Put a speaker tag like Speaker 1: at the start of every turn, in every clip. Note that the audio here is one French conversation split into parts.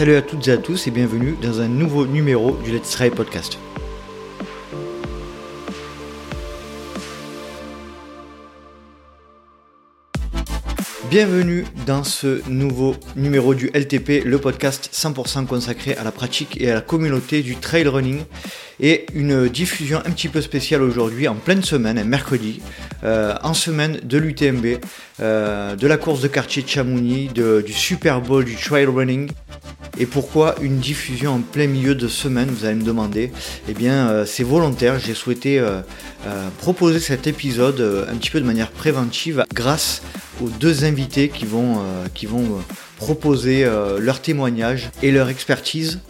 Speaker 1: Salut à toutes et à tous et bienvenue dans un nouveau numéro du Let's Try Podcast. Bienvenue dans ce nouveau numéro du LTP, le podcast 100% consacré à la pratique et à la communauté du trail running. Et une diffusion un petit peu spéciale aujourd'hui, en pleine semaine, un mercredi, euh, en semaine de l'UTMB, euh, de la course de quartier de Chamonix, du Super Bowl du trail running. Et pourquoi une diffusion en plein milieu de semaine, vous allez me demander Eh bien, euh, c'est volontaire. J'ai souhaité proposer cet épisode un petit peu de manière préventive grâce aux deux invités qui vont, euh, qui vont euh, proposer euh, leur témoignage et leur expertise.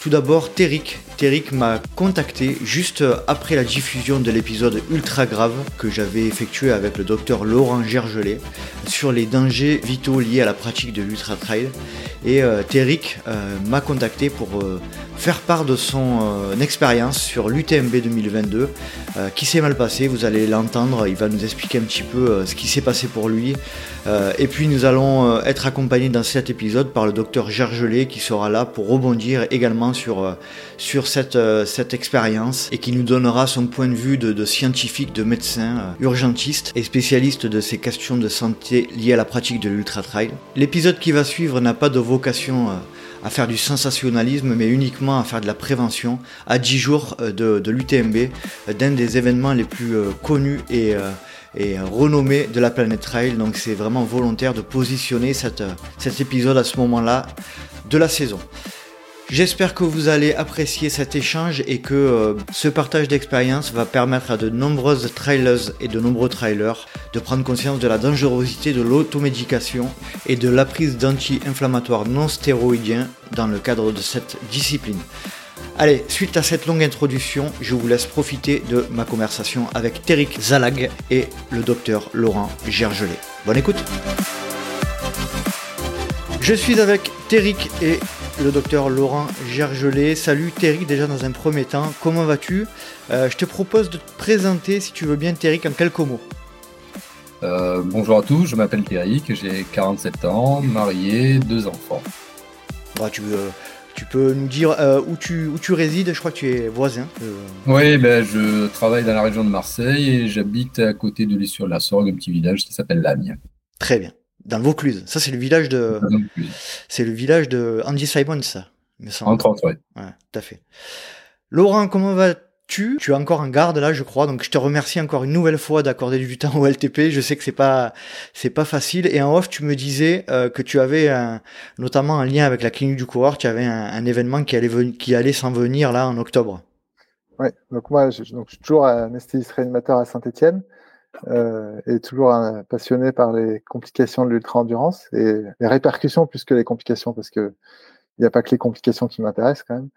Speaker 1: Tout d'abord, Terric. Terric m'a contacté juste après la diffusion de l'épisode ultra grave que j'avais effectué avec le docteur Laurent Gergelet sur les dangers vitaux liés à la pratique de l'ultra trail. Et euh, m'a contacté pour faire part de son expérience sur l'UTMB 2022 qui s'est mal passé. Vous allez l'entendre, il va nous expliquer un petit peu ce qui s'est passé pour lui, euh, et puis nous allons euh, être accompagnés dans cet épisode par le docteur Gergelet qui sera là pour rebondir également sur, euh, sur cette, cette expérience et qui nous donnera son point de vue de, scientifique, de médecin, urgentiste et spécialiste de ces questions de santé liées à la pratique de l'ultra-trail. L'épisode qui va suivre n'a pas de vocation à faire du sensationnalisme, mais uniquement à faire de la prévention à 10 jours de, l'UTMB, d'un des événements les plus connus et et renommée de la planète Trail. Donc c'est vraiment volontaire de positionner cet épisode à ce moment-là de la saison. J'espère que vous allez apprécier cet échange et que euh, ce partage d'expérience va permettre à de nombreuses trailers et de nombreux trailers de prendre conscience de la dangerosité de l'automédication et de la prise d'anti-inflammatoires non stéroïdiens dans le cadre de cette discipline. Allez, suite à cette longue introduction, je vous laisse profiter de ma conversation avec Téric Zalag et le docteur Laurent Gergelet. Bonne écoute Je suis avec Téric et le docteur Laurent Gergelet. Salut Téric, déjà dans un premier temps, comment vas-tu? Euh, Je te propose de te présenter, si tu veux bien, Téric, en quelques mots.
Speaker 2: Euh, bonjour à tous, je m'appelle Téric, j'ai 47 ans, marié, deux enfants.
Speaker 1: Bah, tu veux tu peux nous dire euh, où, tu, où tu résides Je crois que tu es voisin.
Speaker 2: Oui, ben, je travaille dans la région de Marseille et j'habite à côté de l'Issue la Sorgue, un petit village qui s'appelle Lagne.
Speaker 1: Très bien. Dans le Vaucluse. Ça, c'est le village de. C'est le village de Andy Simon, ça.
Speaker 2: En 30, ouais.
Speaker 1: ouais. Tout à fait. Laurent, comment va tu, es encore en garde là, je crois. Donc je te remercie encore une nouvelle fois d'accorder du temps au LTP. Je sais que c'est pas c'est pas facile. Et en off, tu me disais euh, que tu avais un, notamment un lien avec la clinique du coureur. Tu avais un, événement qui allait qui allait s'en venir là en octobre.
Speaker 3: Oui. Donc moi, je, donc, je suis toujours anesthésiste réanimateur à Saint-Étienne. Euh, et toujours passionné par les complications de l'ultra-endurance et les répercussions plus que les complications, parce que il n'y a pas que les complications qui m'intéressent quand même.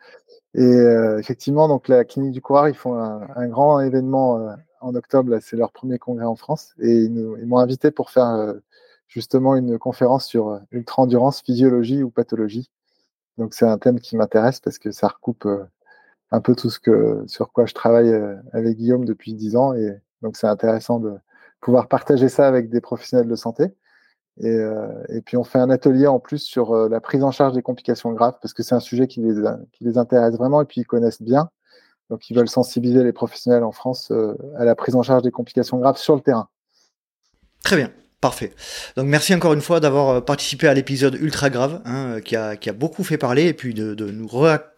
Speaker 3: Et euh, effectivement, donc la clinique du coureur, ils font un, grand événement euh, en octobre. C'est leur premier congrès en France, et ils, m'ont invité pour faire euh, justement une conférence sur ultra endurance, physiologie ou pathologie. Donc c'est un thème qui m'intéresse parce que ça recoupe un peu tout ce que sur quoi je travaille avec Guillaume depuis dix ans, et donc c'est intéressant de pouvoir partager ça avec des professionnels de santé. Euh, et, puis on fait un atelier en plus sur euh, la prise en charge des complications graves, parce que c'est un sujet qui les, qui les intéresse vraiment et puis ils connaissent bien. Donc ils veulent sensibiliser les professionnels en France euh, à la prise en charge des complications graves sur le terrain.
Speaker 1: Très bien. Parfait. Donc merci encore une fois d'avoir participé à l'épisode ultra grave hein, qui, a, qui, a, beaucoup fait parler et puis de, nous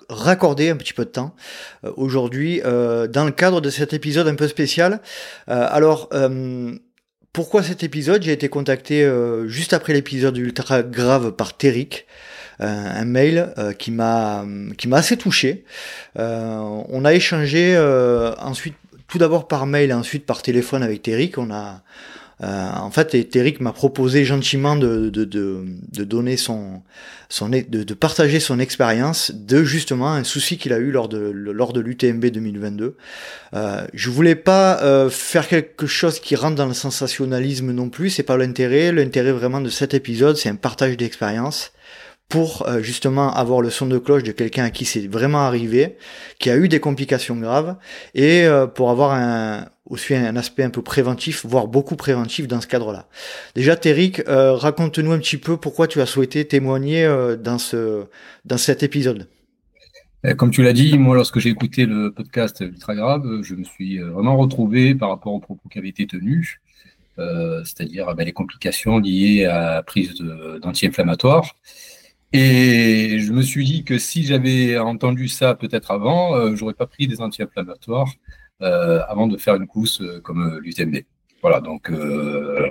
Speaker 1: raccorder un petit peu de temps aujourd'hui dans le cadre de cet épisode un peu spécial. alors pourquoi cet épisode? J'ai été contacté euh, juste après l'épisode ultra grave par Terric. Euh, un mail euh, qui m'a qui m'a assez touché. on a échangé ensuite tout d'abord par mail et ensuite par téléphone avec Terric. On a euh, en fait, Eric m'a proposé gentiment de, de, de, de donner son, son de, de, partager son expérience de justement un souci qu'il a eu lors de lors de l'UTMB 2022. Euh, je voulais pas euh, faire quelque chose qui rentre dans le sensationnalisme non plus. C'est pas l'intérêt. L'intérêt vraiment de cet épisode, c'est un partage d'expérience pour euh, justement avoir le son de cloche de quelqu'un à qui c'est vraiment arrivé, qui a eu des complications graves, et euh, pour avoir un, aussi un aspect un peu préventif, voire beaucoup préventif dans ce cadre-là. Déjà, Téric, euh, raconte-nous un petit peu pourquoi tu as souhaité témoigner euh, dans, ce, dans cet épisode.
Speaker 2: Comme tu l'as dit, moi, lorsque j'ai écouté le podcast Ultra Grave, je me suis vraiment retrouvé par rapport aux propos qui avaient été tenus, c'est-à-dire ben, les complications liées à la prise d'anti-inflammatoires. Et je me suis dit que si j'avais entendu ça peut-être avant, j'aurais pas pris des anti-inflammatoires euh, avant de faire une course euh, comme euh, l'UTMB. Voilà, donc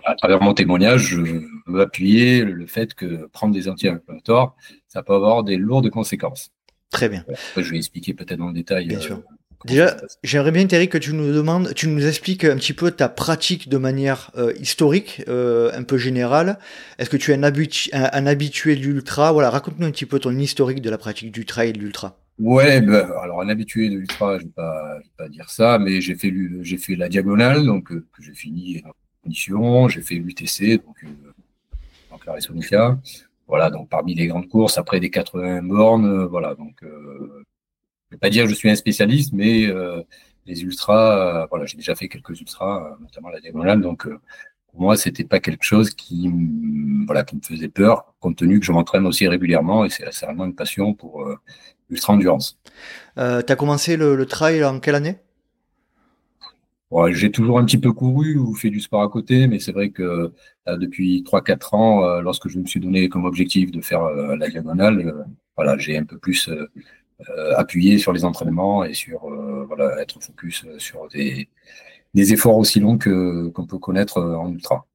Speaker 2: à travers mon témoignage, je veux appuyer le fait que prendre des anti-inflammatoires, ça peut avoir des lourdes conséquences.
Speaker 1: Très bien.
Speaker 2: je vais expliquer peut-être dans le détail.
Speaker 1: Bien sûr. Déjà, j'aimerais bien, Thierry, que tu nous demandes, tu nous expliques un petit peu ta pratique de manière historique, un peu générale. Est-ce que tu es un, un habitué de l'ultra? Voilà, raconte-nous un petit peu ton historique de la pratique du trail et de l'ultra.
Speaker 2: Ouais, ben, alors un habitué de l'ultra, je ne vais pas, pas dire ça, mais j'ai fait, j'ai fait la diagonale, donc euh, que j'ai fini en condition, j'ai fait l'UTC, donc euh, en Clarisse Voilà, donc parmi les grandes courses, après des 80 bornes, euh, voilà, donc euh, je vais pas dire que je suis un spécialiste, mais les ultras, voilà, j'ai déjà fait quelques ultras, notamment la diagonale, donc pour moi, c'était pas quelque chose qui, voilà, qui me faisait peur, compte tenu que je m'entraîne aussi régulièrement et c'est vraiment une passion pour ultra-endurance.
Speaker 1: Euh, tu as commencé le, trail en quelle année?
Speaker 2: J'ai toujours un petit peu couru ou fait du sport à côté, mais c'est vrai que euh, depuis 3-4 ans, euh, lorsque je me suis donné comme objectif de faire la diagonale, voilà, j'ai un peu plus appuyé sur les entraînements et sur voilà, être focus sur des, des efforts aussi longs qu'on peut connaître en ultra.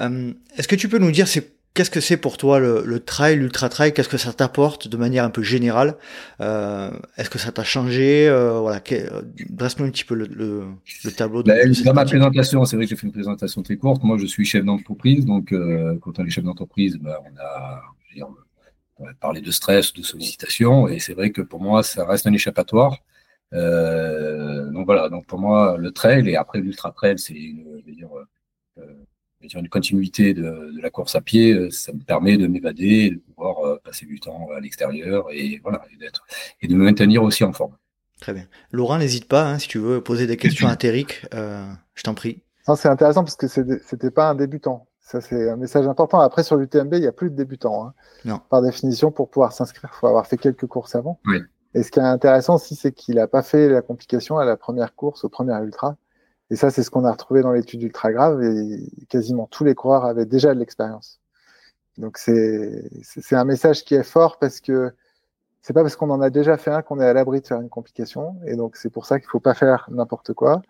Speaker 1: Est-ce que tu peux nous dire c'est Qu'est-ce que c'est pour toi le, trail, l'ultra trail? Qu'est-ce que ça t'apporte de manière un peu générale? Euh, Est-ce que ça t'a changé? Euh, Voilà, euh, dresse-nous un petit peu le, tableau. De,
Speaker 2: ben, dans ma présentation, c'est vrai que j'ai fait une présentation très courte. Moi, je suis chef d'entreprise, donc quand on est chef d'entreprise, ben, on a, on parlé de stress, de sollicitation, et c'est vrai que pour moi, ça reste un échappatoire. donc voilà, donc pour moi, le trail et après l'ultra trail, c'est une, une continuité de, la course à pied, euh, ça me permet de m'évader, de pouvoir euh, passer du temps à l'extérieur et voilà, d'être et de me maintenir aussi en forme.
Speaker 1: Très bien. Laurent, n'hésite pas, hein, si tu veux poser des questions à Téric, euh, je t'en prie.
Speaker 3: C'est intéressant parce que c'était pas un débutant. Ça, c'est un message important. Après, sur l'UTMB, il n'y a plus de débutants. Hein.
Speaker 1: Non.
Speaker 3: Par définition, pour pouvoir s'inscrire, il faut avoir fait quelques courses avant.
Speaker 2: Oui.
Speaker 3: Et ce qui est intéressant aussi, c'est qu'il n'a pas fait la complication à la première course, au premier ultra. Et ça, c'est ce qu'on a retrouvé dans l'étude ultra grave et quasiment tous les coureurs avaient déjà de l'expérience. Donc c'est un message qui est fort parce que c'est pas parce qu'on en a déjà fait un qu'on est à l'abri de faire une complication et donc c'est pour ça qu'il faut pas faire n'importe quoi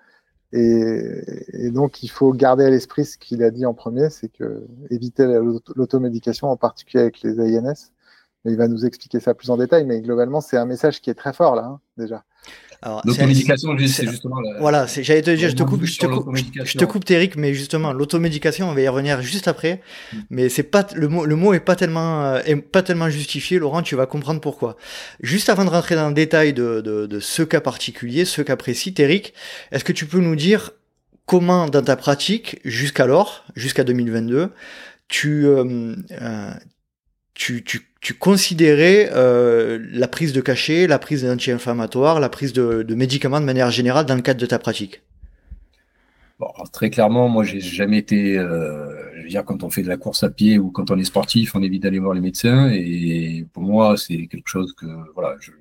Speaker 3: et, et, donc il faut garder à l'esprit ce qu'il a dit en premier, c'est que éviter l'automédication en particulier avec les AINS. Mais il va nous expliquer ça plus en détail, mais globalement c'est un message qui est très fort là hein, déjà.
Speaker 2: L'automédication, c'est justement. La...
Speaker 1: Voilà, j'allais te dire, je te coupe, je te coupe, je te coupe, Eric, mais justement, l'automédication, on va y revenir juste après. Mm. Mais c'est pas le mot, le mot est pas tellement, euh, est pas tellement justifié. Laurent, tu vas comprendre pourquoi. Juste avant de rentrer dans le détail de, de, de ce cas particulier, ce cas précis, Eric, est-ce que tu peux nous dire comment, dans ta pratique, jusqu'alors, jusqu'à 2022, tu, euh, euh, tu, tu tu considérais euh, la prise de cachet, la prise d'anti-inflammatoires, la prise de, médicaments de manière générale dans le cadre de ta pratique?
Speaker 2: Très clairement, moi, j'ai jamais été. Euh, je veux dire, quand on fait de la course à pied ou quand on est sportif, on évite d'aller voir les médecins. Et pour moi, c'est quelque chose que voilà, je,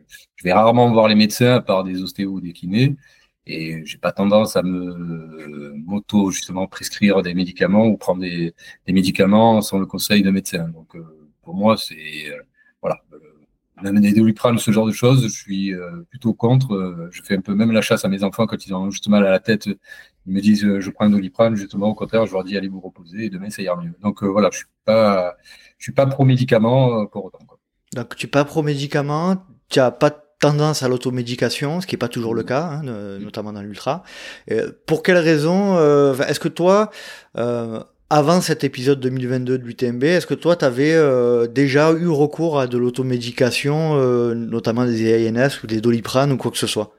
Speaker 2: vais rarement voir les médecins à part des ostéos ou des kinés. Et j'ai pas tendance à me m'auto justement prescrire des médicaments ou prendre des, médicaments sans le conseil d'un médecin. Donc euh, pour moi, c'est euh, voilà. Euh, même des doliprane, ce genre de choses, je suis euh, plutôt contre. je fais un peu même la chasse à mes enfants quand ils ont juste mal à la tête. Ils me disent je prends un doliprane, justement au contraire, je leur dis allez vous reposer et demain ça ira mieux. Donc voilà, je suis pas, je suis pas pro médicament pour autant.
Speaker 1: Donc tu es pas pro médicament, tu n'as pas tendance à l'automédication, ce qui n'est pas toujours le cas, hein, notamment dans l'ultra. pour quelle raison Est-ce que toi, avant cet épisode 2022 de l'UTMB, est-ce que toi, tu avais euh, déjà eu recours à de l'automédication, euh, notamment des ANS ou des doliprane ou quoi que ce soit?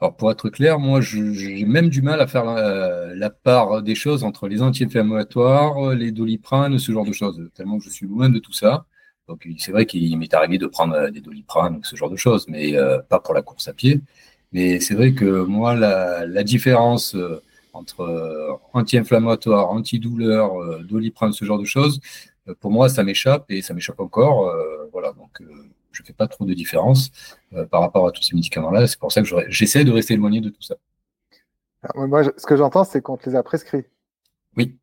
Speaker 2: Alors, pour être clair, moi, j'ai même du mal à faire la, part des choses entre les anti-inflammatoires, les doliprane, ce genre de choses, tellement que je suis loin de tout ça. Donc, c'est vrai qu'il m'est arrivé de prendre des doliprane, ce genre de choses, mais euh, pas pour la course à pied. Mais c'est vrai que moi, la, différence euh, entre euh, anti-inflammatoire, antidouleur, euh, doliprane, ce genre de choses, pour moi, ça m'échappe et ça m'échappe encore. voilà, donc je ne fais pas trop de différence par rapport à tous ces médicaments-là. C'est pour ça que j'essaie de rester éloigné de tout ça.
Speaker 3: Ah, moi, ce que j'entends, c'est qu'on te les a prescrits.
Speaker 2: Oui.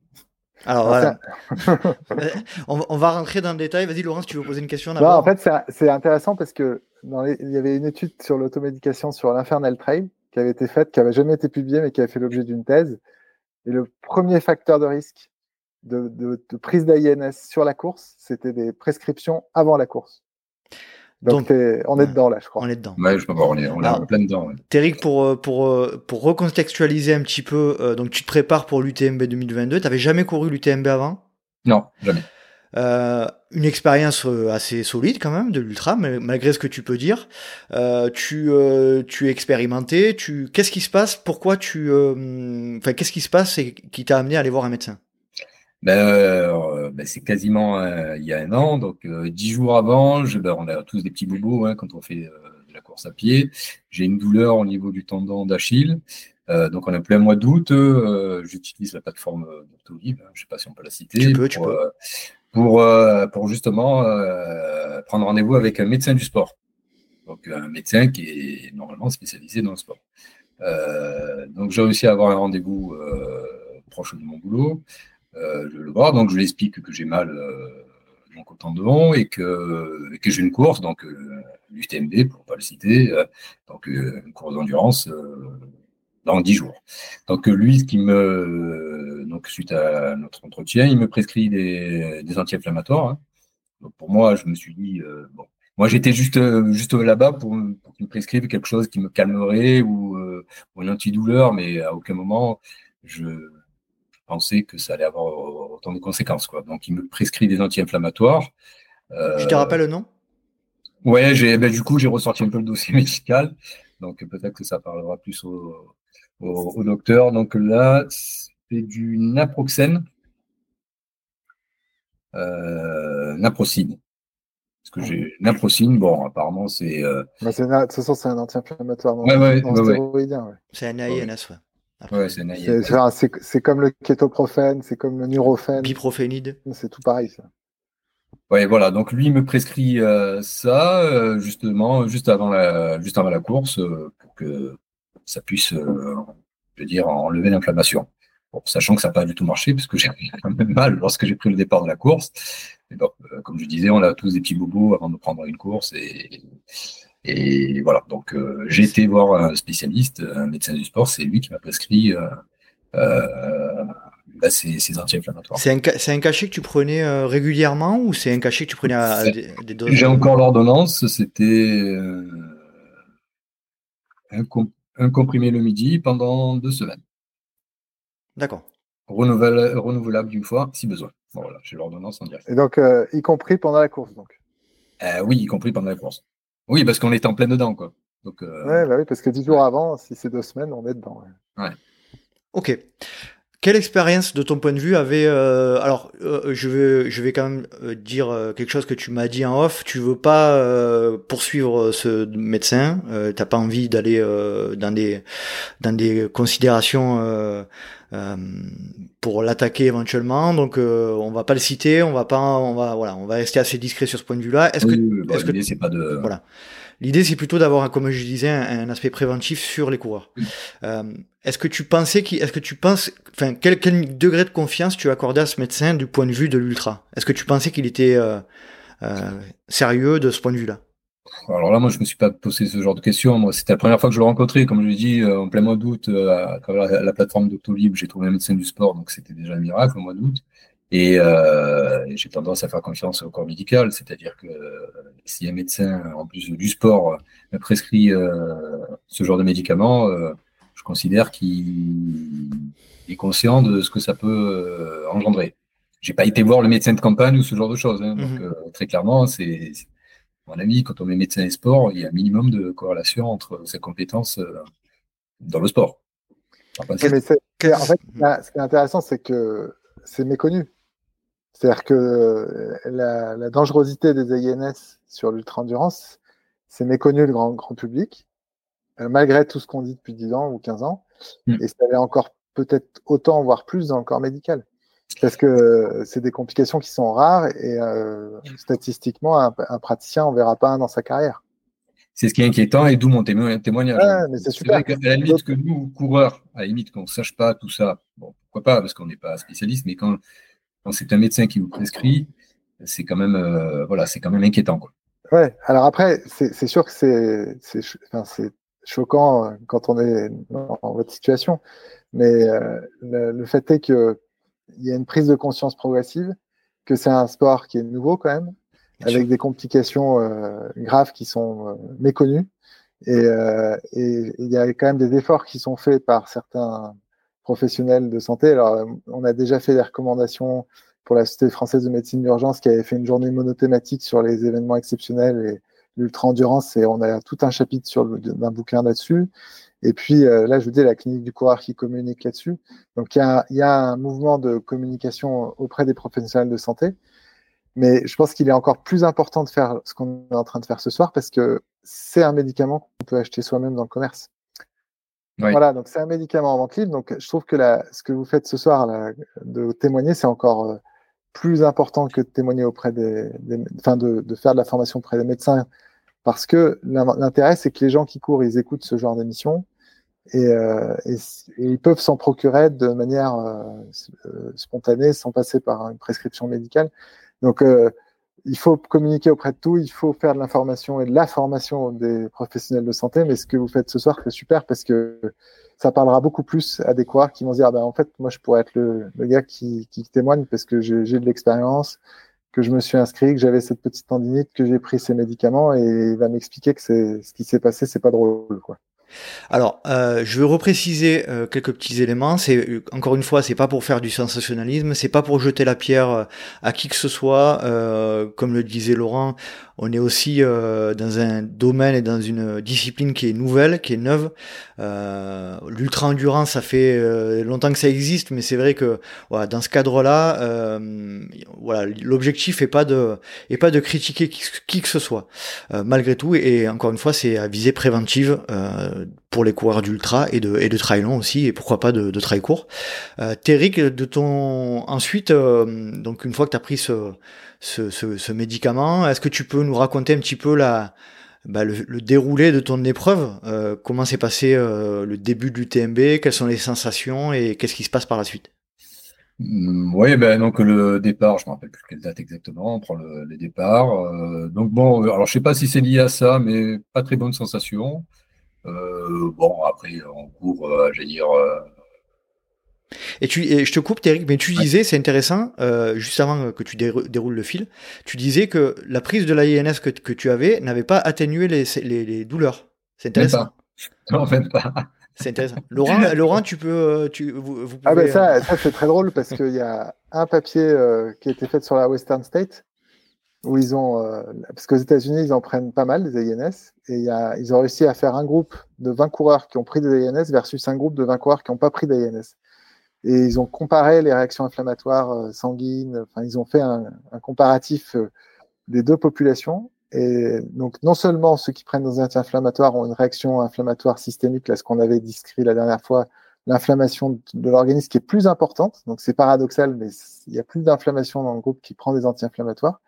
Speaker 1: Alors voilà. on, va rentrer dans le détail. Vas-y, Laurence, tu veux poser une question
Speaker 3: d'abord? En fait, c'est intéressant parce que il y avait une étude sur l'automédication sur l'Infernal Trail qui avait été faite, qui n'avait jamais été publiée, mais qui avait fait l'objet d'une thèse. Et le premier facteur de risque de, de prise d'AINS sur la course, c'était des prescriptions avant la course. Donc, on est dedans là, je crois.
Speaker 1: On est dedans.
Speaker 2: Ouais, je on est, on est plein dedans.
Speaker 1: Ouais. pour, euh, pour, euh, pour recontextualiser un petit peu, euh, donc tu te prépares pour l'UTMB 2022. Tu n'avais jamais couru l'UTMB avant?
Speaker 2: Non, jamais.
Speaker 1: Une expérience assez solide quand même de l'ultra, malgré ce que tu peux dire. tu, tu es expérimenté. Tu, qu'est-ce qui se passe? Pourquoi tu, enfin, qu'est-ce qui se passe et qui t'a amené à aller voir un médecin?
Speaker 2: Ben, euh, ben, c'est quasiment euh, il y a un an, donc euh, dix jours avant, je, ben, on a tous des petits bobos hein, quand on fait de la course à pied. J'ai une douleur au niveau du tendon d'Achille. donc on est plein mois d'août. J'utilise la plateforme Doctolib, hein, je ne sais pas si on peut la citer.
Speaker 1: Tu peux, pour, tu peux.
Speaker 2: Pour, pour, justement prendre rendez-vous avec un médecin du sport. Donc un médecin qui est normalement spécialisé dans le sport. donc j'ai réussi à avoir un rendez-vous proche de mon boulot. Euh, je le vois, donc je lui explique que j'ai mal euh, donc au tendon et que, que j'ai une course, donc euh, l'UTMB pour ne pas le citer, donc une course d'endurance dans 10 jours. Donc lui, ce qui me, donc suite à notre entretien, il me prescrit des, des anti-inflammatoires. Hein. Donc pour moi, je me suis dit bon, moi j'étais juste juste là-bas pour, pour qu'il me prescrive quelque chose qui me calmerait ou, ou une antidouleur, mais à aucun moment je pensais que ça allait avoir autant de conséquences. Quoi. Donc, il me prescrit des anti-inflammatoires.
Speaker 1: Je te rappelle le nom?
Speaker 2: Ouais, j'ai, ben, du coup, j'ai ressorti un peu le dossier médical. Donc, peut-être que ça parlera plus au, au, docteur. Donc là, c'est du naproxène, euh, naprocine. Parce que j'ai naprocine, bon, apparemment, c'est. Euh...
Speaker 3: Bah, de toute façon, c'est un anti-inflammatoire.
Speaker 2: Ouais, ouais, ouais,
Speaker 1: C'est un AINS, ouais.
Speaker 2: Ouais,
Speaker 3: c'est comme le kétoprophène, c'est comme le neurophène.
Speaker 1: Biprophénide.
Speaker 3: C'est tout pareil, ça.
Speaker 2: Ouais, voilà. Donc lui me prescrit euh, ça euh, justement juste avant la juste avant la course euh, pour que ça puisse, je veux dire, enlever l'inflammation. Bon, sachant que ça n'a pas du tout marché puisque j'ai quand même mal lorsque j'ai pris le départ de la course. Et donc, comme je disais, on a tous des petits bobos avant de prendre une course et et voilà, donc euh, j'ai été voir un spécialiste, un médecin du sport, c'est lui qui m'a prescrit euh, euh, bah, ces, anti-inflammatoires.
Speaker 1: C'est un, un, cachet que tu prenais régulièrement ou c'est un cachet que tu prenais à, des, doses
Speaker 2: J'ai encore l'ordonnance, c'était un, comprimé le midi pendant deux semaines.
Speaker 1: D'accord.
Speaker 2: Renouvelable, renouvelable d'une fois si besoin. voilà, j'ai l'ordonnance en direct.
Speaker 3: Et donc, y compris pendant la course, donc
Speaker 2: Oui, y compris pendant la course. Oui, parce qu'on est en plein dedans, quoi. Donc,
Speaker 3: euh, bah oui, parce que dix jours avant, si c'est deux semaines, on est dedans.
Speaker 2: Ouais.
Speaker 1: Ok. Quelle expérience de ton point de vue avait euh, alors euh, je vais je vais quand même dire quelque chose que tu m'as dit en off. Tu veux pas poursuivre ce médecin t'as pas envie d'aller dans des dans des considérations pour l'attaquer éventuellement. Donc on va pas le citer on va pas on va voilà on va rester assez discret sur ce point de vue là
Speaker 2: est-ce que est-ce que c'est pas de
Speaker 1: voilà L'idée, c'est plutôt d'avoir, comme je disais, un, aspect préventif sur les coureurs. Euh, est-ce que tu pensais est-ce que tu penses, enfin, quel, quel, degré de confiance tu accordais à ce médecin du point de vue de l'ultra? Est-ce que tu pensais qu'il était euh, euh, sérieux de ce point de vue-là?
Speaker 2: Alors là, moi, je me suis pas posé ce genre de questions. Moi, c'était la première fois que je le rencontrais. Comme je l'ai dit, en plein mois d'août, à travers la, plateforme Doctolib, j'ai trouvé un médecin du sport, donc c'était déjà un miracle au mois d'août. Et euh, j'ai tendance à faire confiance au corps médical, c'est-à-dire que si un médecin, en plus du sport, me prescrit euh, ce genre de médicaments, euh, je considère qu'il est conscient de ce que ça peut euh, engendrer. J'ai pas été voir le médecin de campagne ou ce genre de choses. Hein, donc mhm. très clairement, c'est mon avis, quand on met médecin et sport, il y a un minimum de corrélation entre ses compétences dans le sport.
Speaker 3: en fait, ce qui est intéressant, c'est que c'est méconnu. C'est-à-dire que euh, la, dangerosité des AINS sur l'ultra-endurance, c'est méconnu le grand, grand public. malgré tout ce qu'on dit depuis 10 ans ou 15 ans. Mm. Et ça allait encore peut-être autant, voire plus dans le corps médical. Parce que c'est des complications qui sont rares et statistiquement, un, praticien, on verra pas un dans sa carrière.
Speaker 2: C'est ce qui est inquiétant et d'où mon témoignage.
Speaker 3: C'est super.
Speaker 2: à la limite que nous, coureurs, à la limite qu'on ne sache pas tout ça, bon, pourquoi pas, parce qu'on n'est pas spécialiste, mais quand, quand c'est un médecin qui vous prescrit, c'est quand même, euh, voilà, c'est quand même inquiétant. Quoi.
Speaker 3: Ouais. Alors après, c'est sûr que c'est enfin, choquant euh, quand on est dans votre situation, mais euh, le, fait est qu'il y a une prise de conscience progressive, que c'est un sport qui est nouveau quand même, avec des complications graves qui sont méconnues. Et, et il y a quand même des efforts qui sont faits par certains professionnels de santé. Alors, on a déjà fait des recommandations pour la Société française de médecine d'urgence qui avait fait une journée monothématique sur les événements exceptionnels et l'ultra-endurance et on a tout un chapitre sur d'un bouquin là-dessus. Et puis euh, là, je vous dis, la clinique du coureur qui communique là-dessus. Donc il y a un mouvement de communication auprès des professionnels de santé. Mais je pense qu'il est encore plus important de faire ce qu'on est en train de faire ce soir parce que c'est un médicament qu'on peut acheter soi-même dans le commerce. Voilà, donc c'est un médicament en. Donc je trouve que la, ce que vous faites ce soir, là, de témoigner, c'est encore euh, plus important que de témoigner auprès des, enfin de, faire de la formation auprès des médecins, parce que l'intérêt c'est que les gens qui courent, ils écoutent ce genre d'émission et, euh, ils peuvent s'en procurer de manière euh, spontanée, sans passer par une prescription médicale. Donc il faut communiquer auprès de tout, il faut faire de l'information et de la formation des professionnels de santé. Mais ce que vous faites ce soir, c'est super parce que ça parlera beaucoup plus à des coureurs qui vont dire, ah ben, en fait, moi, je pourrais être le, le gars qui, qui, témoigne parce que j'ai de l'expérience, que je me suis inscrit, que j'avais cette petite tendinite, que j'ai pris ces médicaments et il va m'expliquer que ce qui s'est passé, c'est pas drôle, quoi.
Speaker 1: Alors, euh, je veux repréciser euh, quelques petits éléments. C'est euh, encore une fois, c'est pas pour faire du sensationnalisme, c'est pas pour jeter la pierre à qui que ce soit. Comme le disait Laurent, on est aussi dans un domaine et dans une discipline qui est nouvelle, qui est neuve. L'ultra endurance, ça fait longtemps que ça existe, mais c'est vrai que dans ce cadre-là, voilà, l'objectif est pas de critiquer qui, que ce soit, malgré tout. Et, encore une fois, c'est à visée préventive pour les coureurs d'ultra et de, et trail long aussi, et pourquoi pas de, de trail court. Euh, de ton ensuite, euh, donc une fois que tu as pris ce, ce, médicament, est-ce que tu peux nous raconter un petit peu bah, le, déroulé de ton épreuve euh, Comment s'est passé euh, le début du TMB Quelles sont les sensations et qu'est-ce qui se passe par la suite?
Speaker 2: Mm, oui, ben donc le départ, je me rappelle plus quelle date exactement, on prend le, le départ. donc bon, alors je sais pas si c'est lié à ça, mais pas très bonne sensation. Euh, bon, après, en cours, euh, dire. Euh,
Speaker 1: et, tu, et je te coupe, Eric, mais tu disais, c'est intéressant, euh, juste avant que tu déroules le fil, tu disais que la prise de l'AINS que, que tu avais n'avait pas atténué les, les, les douleurs. C'est intéressant.
Speaker 2: Non, fait pas.
Speaker 1: C'est intéressant. Laurent, Laurent, tu peux. Tu, vous, vous
Speaker 3: ah ben ça, ça c'est très drôle parce qu'il y a un papier qui a été fait sur la Western State où ils ont, euh, parce qu'aux États-Unis, ils en prennent pas mal des AINS, et y a, ils ont réussi à faire un groupe de 20 coureurs qui ont pris des AINS versus un groupe de 20 coureurs qui n'ont pas pris d'AINS. Et ils ont comparé les réactions inflammatoires euh, sanguines, enfin, ils ont fait un, comparatif euh, des deux populations. Et donc, non seulement ceux qui prennent des anti-inflammatoires ont une réaction inflammatoire systémique, là, ce qu'on avait décrit la dernière fois, l'inflammation de l'organisme qui est plus importante. Donc, c'est paradoxal, mais il y a plus d'inflammation dans le groupe qui prend des anti-inflammatoires.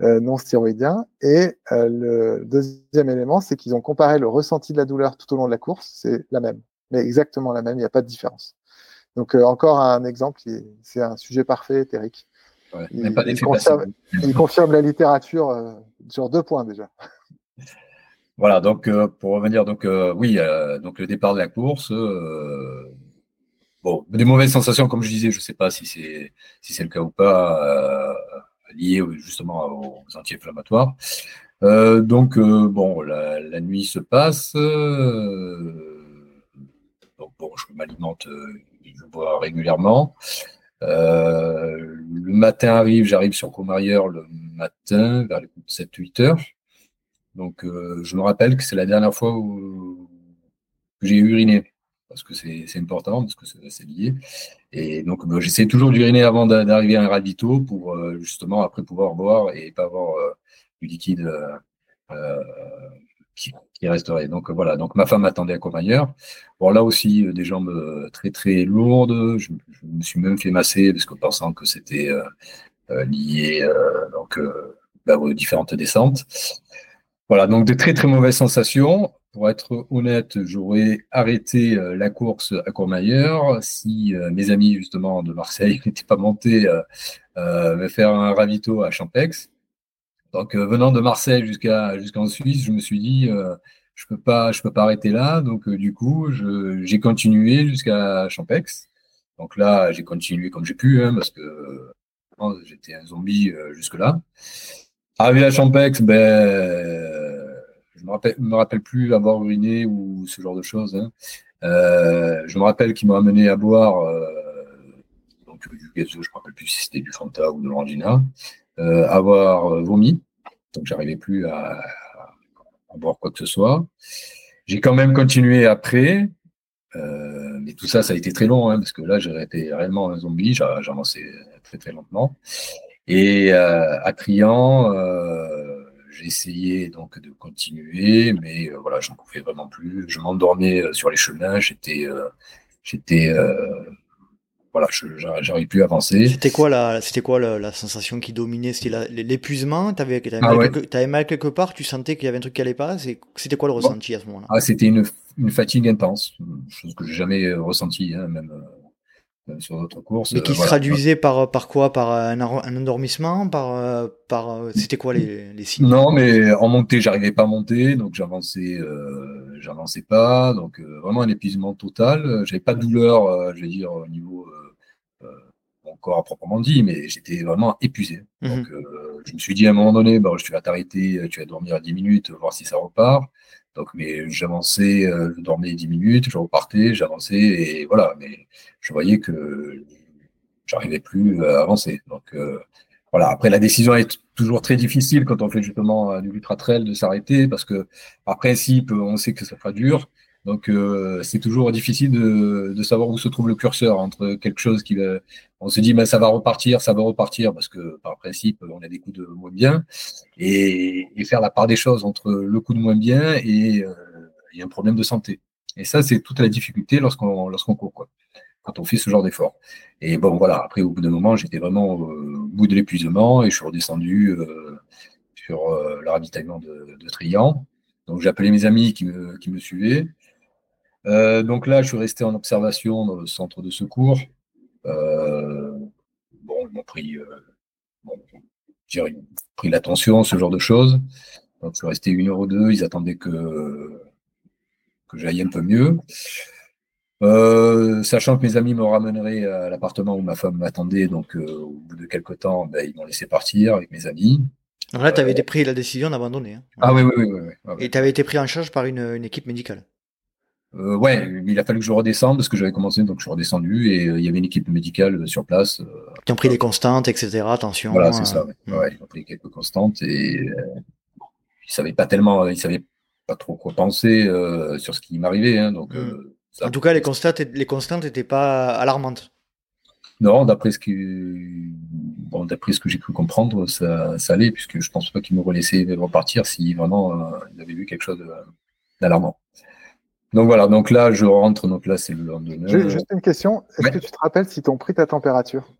Speaker 3: Euh, non stéroïdien. Et le deuxième élément, c'est qu'ils ont comparé le ressenti de la douleur tout au long de la course, c'est la même, mais exactement la même, il n'y a pas de différence. Donc euh, encore un exemple, c'est un sujet parfait, Eric. il, confirme, la littérature sur deux points déjà.
Speaker 2: Voilà, donc pour revenir, donc oui, donc le départ de la course, bon, des mauvaises sensations, comme je disais, je ne sais pas si c'est si c'est le cas ou pas liées justement aux anti-inflammatoires. Euh, donc, euh, bon, la, nuit se passe. Euh, donc, bon, je m'alimente, je bois régulièrement. le matin arrive, j'arrive sur Comarieur le matin, vers les 7-8 heures. Donc, je me rappelle que c'est la dernière fois où, j'ai uriné parce que c'est important, parce que c'est lié. Et donc, bah, j'essaie toujours d'uriner avant d'arriver à un ravito pour euh, justement après pouvoir boire et pas avoir euh, du liquide euh, qui, resterait. Donc voilà, donc ma femme attendait à Courmayeur. Bon là aussi des jambes très très lourdes. Je, me suis même fait masser parce que pensant que c'était lié donc aux différentes descentes. Voilà, donc de très très mauvaises sensations. Pour être honnête, j'aurais arrêté euh, la course à Courmayeur si euh, mes amis justement de Marseille n'étaient pas montés euh, faire un ravito à Champex. Donc venant de Marseille jusqu'à jusqu'en Suisse, je me suis dit je peux pas je peux pas arrêter là. Donc du coup, j'ai continué jusqu'à Champex. Donc là, j'ai continué comme j'ai pu hein, parce que j'étais un zombie jusque là. Arrivé à Champex, ben je me rappelle, me rappelle plus avoir uriné ou ce genre de choses. Hein. Euh, je me rappelle qu'il m'a amené à boire euh, du gazeux, je me rappelle plus si c'était du Fanta ou de l'Angina, euh, avoir vomi. Donc j'arrivais plus à, boire quoi que ce soit. J'ai quand même continué après, mais tout ça, ça a été très long, hein, parce que là, j'ai été réellement un zombie, j'avançais très très lentement. Et à Trian, j'ai essayé donc de continuer, mais euh, voilà, j'en pouvais vraiment plus. Je m'endormais euh, sur les chemins, j'étais, euh, j'étais, voilà, j'arrivais plus à avancer.
Speaker 1: C'était quoi la, c'était quoi la, sensation qui dominait? C'était l'épuisement? T'avais, avais, ah mal, mal quelque part? Tu sentais qu'il y avait un truc qui allait pas? C'était quoi le ressenti à ce moment-là?
Speaker 2: Ah, C'était une, une, fatigue intense, chose que j'ai jamais ressentie, hein, même euh, sur d'autres courses.
Speaker 1: Mais qui se traduisait par, par quoi? Par un, endormissement? Par, euh, par euh, C'était quoi les, les, signes?
Speaker 2: Non, mais en montée, j'arrivais pas à monter, donc j'avançais, j'avançais pas, donc vraiment un épuisement total. J'avais pas de douleur, je vais dire au niveau mon corps à proprement dit, mais j'étais vraiment épuisé. Mhm. Donc je me suis dit à un moment donné, bah, tu vas t'arrêter, tu vas dormir à 10 minutes, voir si ça repart. Donc, mais j'avançais, euh, je dormais 10 minutes, je repartais, j'avançais, et voilà. Mais je voyais que j'arrivais plus à avancer. Donc, euh, voilà. Après, la décision est toujours très difficile quand on fait justement euh, du ultra trail de s'arrêter, parce que par principe, on sait que ça sera dur. Donc euh, c'est toujours difficile de, de, savoir où se trouve le curseur entre quelque chose qui va, on se dit ben ça va repartir, ça va repartir parce que par principe on a des coups de moins bien et, et faire la part des choses entre le coup de moins bien et, euh, a un problème de santé. Et ça c'est toute la difficulté lorsqu'on lorsqu'on court quoi, quand on fait ce genre d'effort. Et bon voilà après au bout d'un moment j'étais vraiment au bout de l'épuisement et je suis redescendu euh, sur euh, le ravitaillement de, de Trian. Donc appelé mes amis qui me, qui me suivaient. Euh, donc là, je suis resté en observation dans le centre de secours. Euh, bon, ils m'ont pris, euh, pris l'attention, ce genre de choses. Donc je suis resté une heure ou deux. Ils attendaient que, que j'aille un peu mieux. sachant que mes amis me ramèneraient à l'appartement où ma femme m'attendait, donc au bout de quelques temps, ben, ils m'ont laissé partir avec mes amis.
Speaker 1: Donc là, tu avais pris la décision d'abandonner. Hein.
Speaker 2: Ah oui, oui, oui. oui,
Speaker 1: Et tu avais été pris en charge par une équipe médicale
Speaker 2: euh, ouais, il a fallu que je redescende parce que j'avais commencé, donc je suis redescendu et euh, il y avait une équipe médicale euh, sur place.
Speaker 1: qui ont pris des constantes, etc. Attention.
Speaker 2: Voilà, c'est ça. Ouais. ils ont pris quelques constantes et ils savaient pas tellement, ils savaient pas trop quoi penser sur ce qui m'arrivait. Hein, donc.
Speaker 1: Mm. en tout cas, les constantes, les constantes n'étaient pas alarmantes.
Speaker 2: Non, d'après ce que, bon, d'après ce que j'ai pu comprendre, ça, ça allait puisque je pense pas qu'ils m'auraient laissé repartir si vraiment ils avaient vu quelque chose d'alarmant. Donc voilà, donc là, je rentre, donc là, c'est le lendemain.
Speaker 3: Juste une question, est-ce que tu te rappelles si t'ont pris ta température?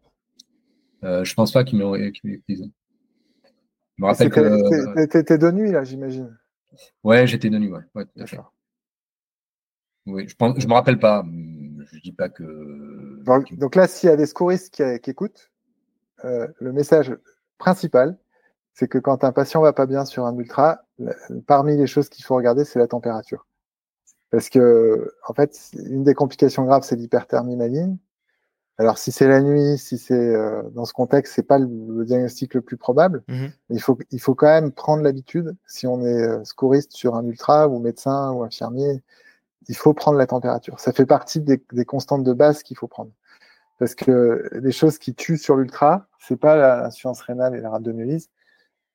Speaker 2: Euh, Je pense pas qu'ils m'ont prise. Je
Speaker 3: me rappelle que. T'étais de nuit, là, j'imagine
Speaker 2: Ouais, j'étais de nuit, ouais. ouais Oui, je pense, je me rappelle pas. Je dis pas que.
Speaker 3: Donc, là, s'il y a des secouristes qui, écoutent, euh, le message principal, c'est que quand un patient va pas bien sur un ultra, parmi les choses qu'il faut regarder, c'est la température. Parce que, en fait, une des complications graves, c'est l'hyperthermie maligne. Alors, si c'est la nuit, si c'est euh, dans ce contexte, c'est pas le, diagnostic le plus probable. Mmh il faut, il faut quand même prendre l'habitude, si on est euh, secouriste sur un ultra ou médecin ou infirmier, il faut prendre la température. Ça fait partie des, des constantes de base qu'il faut prendre. Parce que les choses qui tuent sur l'ultra, c'est pas l'insuffisance rénale et la rhabdomyolyse,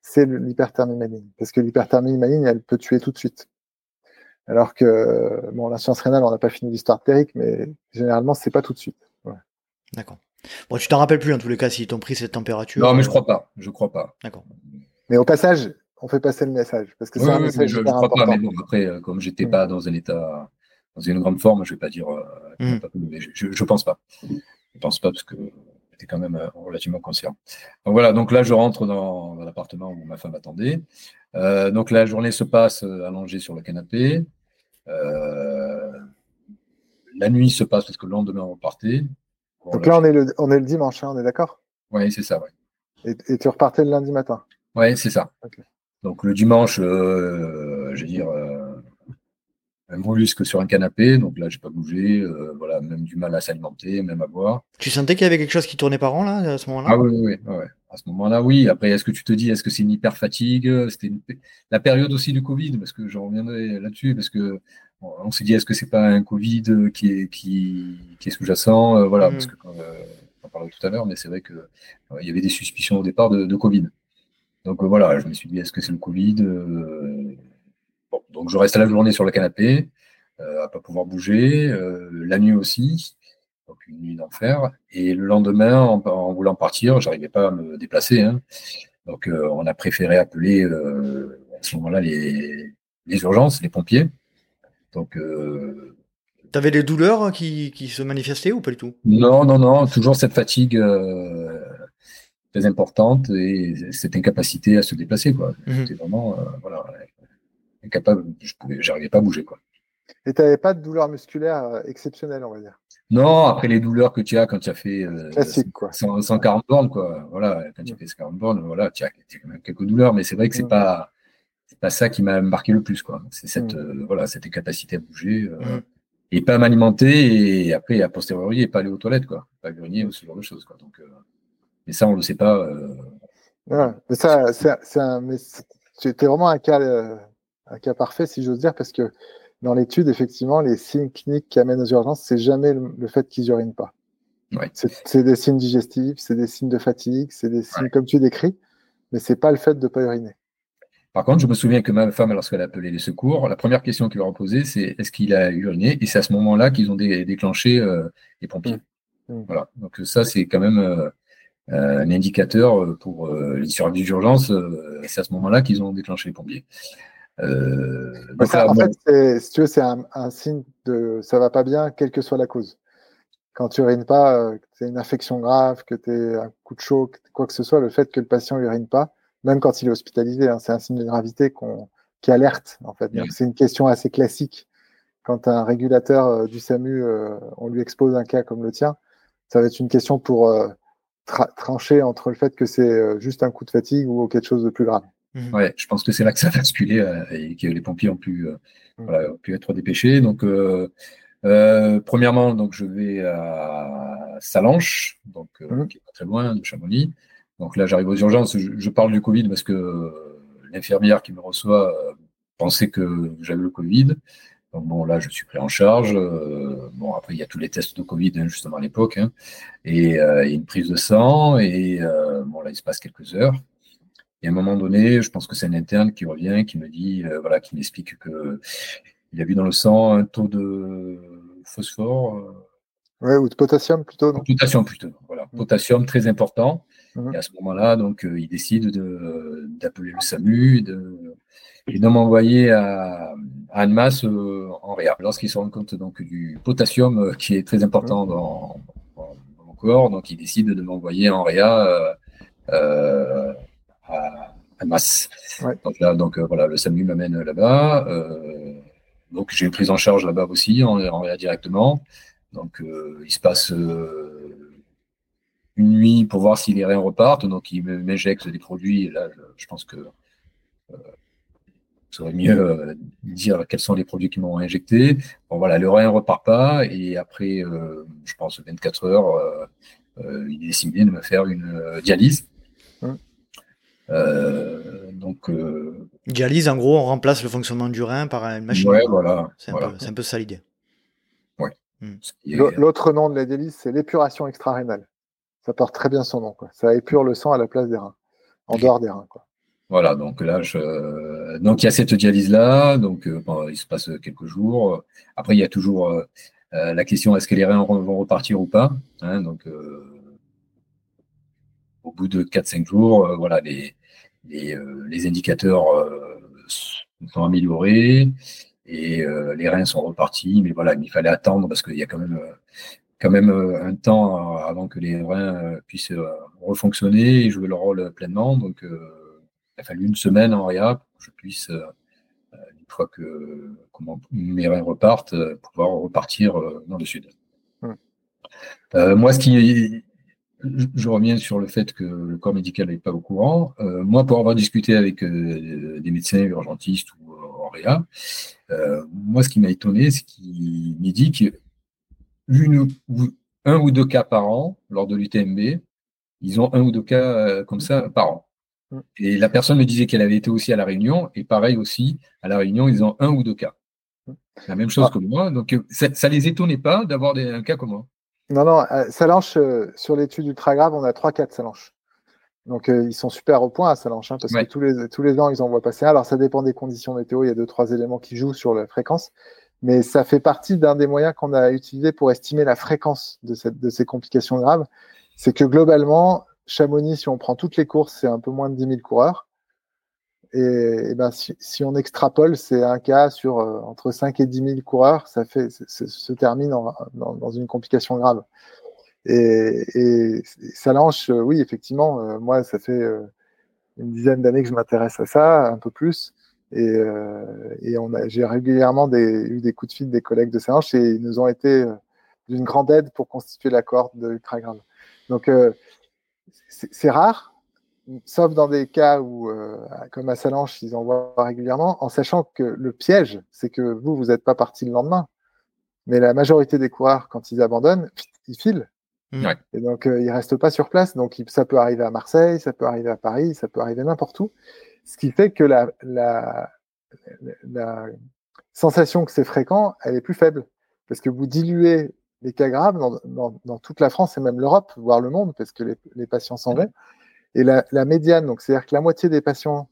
Speaker 3: c'est l'hyperthermie maligne. Parce que l'hyperthermie maligne, elle peut tuer tout de suite. Alors que bon, la science rénale, on n'a pas fini l'histoire théorique, mais généralement, c'est pas tout de suite.
Speaker 1: D'accord. Bon, tu t'en rappelles plus en tous les cas s'ils t'ont pris cette température.
Speaker 2: Non, mais je crois pas. Je crois pas.
Speaker 1: D'accord.
Speaker 3: Mais au passage, on fait passer le message. Parce que
Speaker 2: c'est un message je, crois Pas, mais bon, après, euh, comme j'étais n'étais mm. pas dans un état, dans une grande forme, je ne vais pas dire. Mm. je, ne pense pas. Je pense pas parce que j'étais quand même relativement conscient. Donc voilà, donc là, je rentre dans, l'appartement où ma femme attendait. donc la journée se passe allongée sur le canapé. la nuit se passe parce que le lendemain, on repartait.
Speaker 3: donc là, on est, le, on est le dimanche, hein, on est d'accord?
Speaker 2: Oui, c'est ça, oui.
Speaker 3: Et, tu repartais le lundi matin?
Speaker 2: Oui, c'est ça. Donc le dimanche, euh, je veux dire, euh, un mollusque sur un canapé, donc là, j'ai pas bougé, euh, voilà, même du mal à s'alimenter, même à boire.
Speaker 1: Tu sentais qu'il y avait quelque chose qui tournait par an, là, à ce moment-là?
Speaker 2: Ah oui, oui, oui. À ce moment-là, oui. Après, est-ce que tu te dis, est-ce que c'est une hyper fatigue C'était la période aussi du Covid, parce que j'en reviendrai là-dessus, parce que on s'est dit, est-ce que c'est pas un Covid qui est, qui, est sous-jacent? Voilà, mm. parce que quand, en parlait tout à l'heure, mais c'est vrai qu'il euh, y avait des suspicions au départ de, Covid. Donc euh, voilà, je me suis dit, est-ce que c'est le Covid? Euh, Donc je reste la journée sur le canapé, à pas pouvoir bouger, la nuit aussi, donc une nuit d'enfer. Et le lendemain, en, voulant partir, j'arrivais pas à me déplacer. Hein. Donc on a préféré appeler à ce moment-là les, urgences, les pompiers. Donc
Speaker 1: tu avais des douleurs qui, se manifestaient ou pas du tout?
Speaker 2: Non, non, non, toujours cette fatigue euh, très importante et cette incapacité à se déplacer. Quoi. Mhm. Vraiment euh, voilà, incapable, je n'arrivais pas à bouger. Quoi.
Speaker 3: Et tu n'avais pas de douleurs musculaires euh, exceptionnelles, on va dire
Speaker 2: Non, après les douleurs que tu as quand tu as fait
Speaker 3: Classique, quoi.
Speaker 2: 140 bornes, quoi. Voilà, quand tu as fait 140 bornes, voilà, tu as, quand même quelques douleurs, mais c'est vrai que c'est n'est pas pas ça qui m'a marqué le plus, quoi. C'est cette, voilà, cette incapacité à bouger et pas m'alimenter et après, à posteriori, et pas aller aux toilettes, quoi. Pas grenier ou ce genre de choses, quoi. Donc, euh, mais ça, on ne le sait pas. Euh,
Speaker 3: mais ça, c'est un, c'était vraiment un cas, euh, un cas parfait, si j'ose dire, parce que dans l'étude, effectivement, les signes cliniques qui amènent aux urgences, c'est jamais le, fait qu'ils urinent pas. C'est des signes digestifs, c'est des signes de fatigue, c'est des signes comme tu décris, mais c'est pas le fait de ne pas uriner.
Speaker 2: Par contre, je me souviens que ma femme, lorsqu'elle a appelé les secours, la première question qu'ils leur ont posée, c'est est-ce qu'il a uriné? Et c'est à ce moment-là qu'ils ont déclenché euh, les pompiers. Mmh. Mmh. Voilà. Donc ça, c'est quand même euh, euh, un indicateur pour les services d'urgence. c'est à ce moment-là qu'ils ont déclenché les pompiers.
Speaker 3: En fait, si tu veux, c'est un, signe de ça va pas bien, quelle que soit la cause. Quand tu urines pas, que c'est une infection grave, que tu es un coup de chaud, quoi que ce soit, le fait que le patient urine pas, même quand il est hospitalisé, hein, c'est un signe de gravité qui alerte. En fait, c'est une question assez classique. Quand un régulateur euh, du SAMU, euh, on lui expose un cas comme le tien, ça va être une question pour euh, trancher entre le fait que c'est juste un coup de fatigue ou quelque chose de plus grave.
Speaker 2: Mmh. Ouais, je pense que c'est là que ça a basculé et que les pompiers ont pu, mmh. pu être dépêchés. Donc, premièrement, donc je vais à Salanches, donc mmh. qui est pas très loin de Chamonix. Donc là, j'arrive aux urgences. Je, parle du Covid parce que euh, l'infirmière qui me reçoit euh, pensait que j'avais le Covid. Donc bon, là, je suis pris en charge. Euh, bon, après, il y a tous les tests de Covid, hein, justement, à l'époque. Hein. et, une prise de sang. Et bon, là, il se passe quelques heures. Et à un moment donné, je pense que c'est un interne qui revient, qui me dit, voilà, qui m'explique que il a vu dans le sang un taux de phosphore.
Speaker 3: ouais, ou de potassium plutôt.
Speaker 2: Non? potassium plutôt. Voilà, mmh. potassium très important. Mhm. Et à ce moment-là, donc, euh, il décide d'appeler le SAMU de, et de m'envoyer à, à Annemasse euh, en réa. Lorsqu'il se rend compte donc, du potassium euh, qui est très important mhm. dans, mon corps, donc il décide de m'envoyer en réa à Annemasse. Donc là, donc, voilà, le SAMU m'amène là-bas. donc j'ai une prise en charge là-bas aussi, en, en directement. Donc il se passe une nuit pour voir si les reins repartent. Donc, il m'injecte des produits. Et là, je, pense que euh, serait mieux euh, dire quels sont les produits qui m'ont injecté. Bon, voilà, le rein repart pas. Et après, euh, je pense, 24 heures, euh, il est décidé de me faire une dialyse. Hum. donc,
Speaker 1: dialyse, en gros, on remplace le fonctionnement du rein par une machine.
Speaker 2: Ouais, voilà.
Speaker 1: C'est un, peu ça l'idée.
Speaker 2: Ouais.
Speaker 3: Hum. L'autre nom de la dialyse, c'est l'épuration extra-rénale. Ça porte très bien son nom. Quoi. Ça épure le sang à la place des reins, en dehors des reins. Quoi.
Speaker 2: Voilà, donc là, je... donc il y a cette dialyse-là, donc euh, il se passe quelques jours. Après, il y a toujours euh, euh, la question est-ce que les reins vont repartir ou pas hein, Donc, au bout de 4-5 jours, voilà, les, les, les indicateurs sont améliorés et les reins sont repartis. Mais voilà, il fallait attendre parce qu'il y a quand même quand même un temps avant que les reins puissent refonctionner et jouer leur rôle pleinement. Donc, il a fallu une semaine en réa pour que je puisse fois que comment, mes reins repartent, euh, pouvoir repartir euh, dans le sud. Euh, moi, ce qui je reviens sur le fait que le corps médical n'est pas au courant. moi, pour avoir discuté avec des médecins urgentistes ou en réa, moi, ce qui m'a étonné, c'est qu'il m'a dit qu'un un ou deux cas par an lors de l'UTMB, ils ont un ou deux cas comme ça par an. Et la personne me disait qu'elle avait été aussi à La Réunion, et pareil aussi, à La Réunion, ils ont un ou deux cas. La même chose ah. que moi. Donc, euh, ça ne les étonnait pas d'avoir un cas comme moi.
Speaker 3: Non, non, euh, Salanche, euh, sur l'étude ultra grave, on a trois cas de Salanche. Donc, ils sont super au point à Salanche, hein, parce que tous les, tous les ans, ils en voient passer un. Alors, ça dépend des conditions météo. Il y a deux, trois éléments qui jouent sur la fréquence. Mais ça fait partie d'un des moyens qu'on a utilisé pour estimer la fréquence de, cette, de ces complications graves. C'est que globalement, Chamonix, si on prend toutes les courses, c'est un peu moins de 10 000 coureurs. Et, ben, si, on extrapole, c'est un cas sur euh, entre 5 et 10 000 coureurs, ça se termine dans, une complication grave. Et, et Salanche, euh, oui, effectivement, euh, moi, ça fait une dizaine d'années que je m'intéresse à ça, un peu plus. Et, et j'ai régulièrement eu des coups de fil des collègues de Salanche et ils nous ont été d'une grande aide pour constituer la cohorte de ultra grave. Donc, c'est rare, sauf dans des cas où, euh, comme à Salanche, ils en voient régulièrement, en sachant que le piège, c'est que vous, vous n'êtes pas parti le lendemain. Mais la majorité des coureurs, quand ils abandonnent, ils filent. Mmh. Et donc, euh, ils ne restent pas sur place. Donc, ça peut arriver à Marseille, ça peut arriver à Paris, ça peut arriver n'importe où. Ce qui fait que la, la, sensation que c'est fréquent, elle est plus faible. Parce que vous diluez les cas graves dans, toute la France et même l'Europe, voire le monde, parce que les, patients s'en vont. Et la, médiane, donc c'est-à-dire que la moitié des patients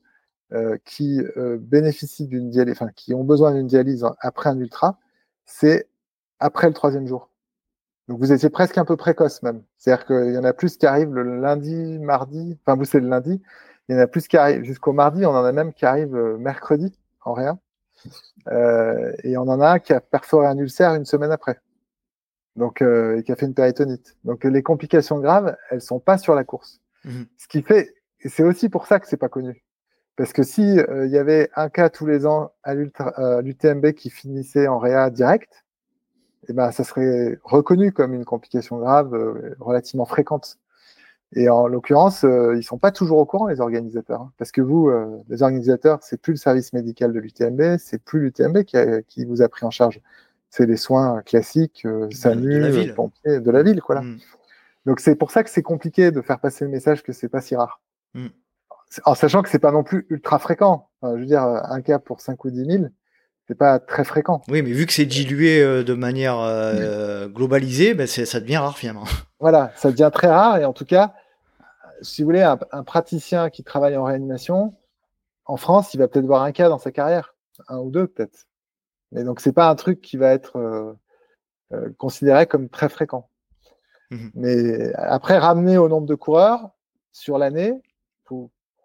Speaker 3: euh, qui euh, bénéficient d'une dialyse, enfin qui ont besoin d'une dialyse après un ultra, c'est après le troisième jour. Donc vous étiez presque un peu précoce même. C'est-à-dire qu'il y en a plus qui arrivent le lundi, mardi, enfin vous c'est le lundi, il y en a plus qui arrivent jusqu'au mardi, on en a même qui arrivent euh, mercredi en rien. et on en a un qui a perforé un ulcère une semaine après donc et qui a fait une péritonite. Donc les complications graves, elles sont pas sur la course. Mhm. Ce qui fait, et c'est aussi pour ça que c'est pas connu, parce que si euh, il y avait un cas tous les ans à l'UTMB qui finissait en réa direct, eh ben ça serait reconnu comme une complication grave euh, relativement fréquente. Et en l'occurrence, ils sont pas toujours au courant les organisateurs, hein. parce que vous, les organisateurs, c'est plus le service médical de l'UTMB, c'est plus l'UTMB qui, qui vous a pris en charge c'est les soins classiques, euh, SAMU, euh, pompiers de la ville. Quoi, mm. Donc c'est pour ça que c'est compliqué de faire passer le message que c'est pas si rare. Mm. En sachant que c'est pas non plus ultra fréquent. je veux dire, un cas pour 5 ou 10 000, c'est pas très fréquent.
Speaker 1: Oui, mais vu que c'est dilué euh, de manière globalisée, ben ça devient rare finalement.
Speaker 3: Voilà, ça devient très rare. Et en tout cas, si vous voulez, un, un praticien qui travaille en réanimation, en France, il va peut-être voir un cas dans sa carrière, un ou deux peut-être. Mais donc, c'est pas un truc qui va être euh, euh, considéré comme très fréquent. Mmh Mais après, ramener au nombre de coureurs sur l'année,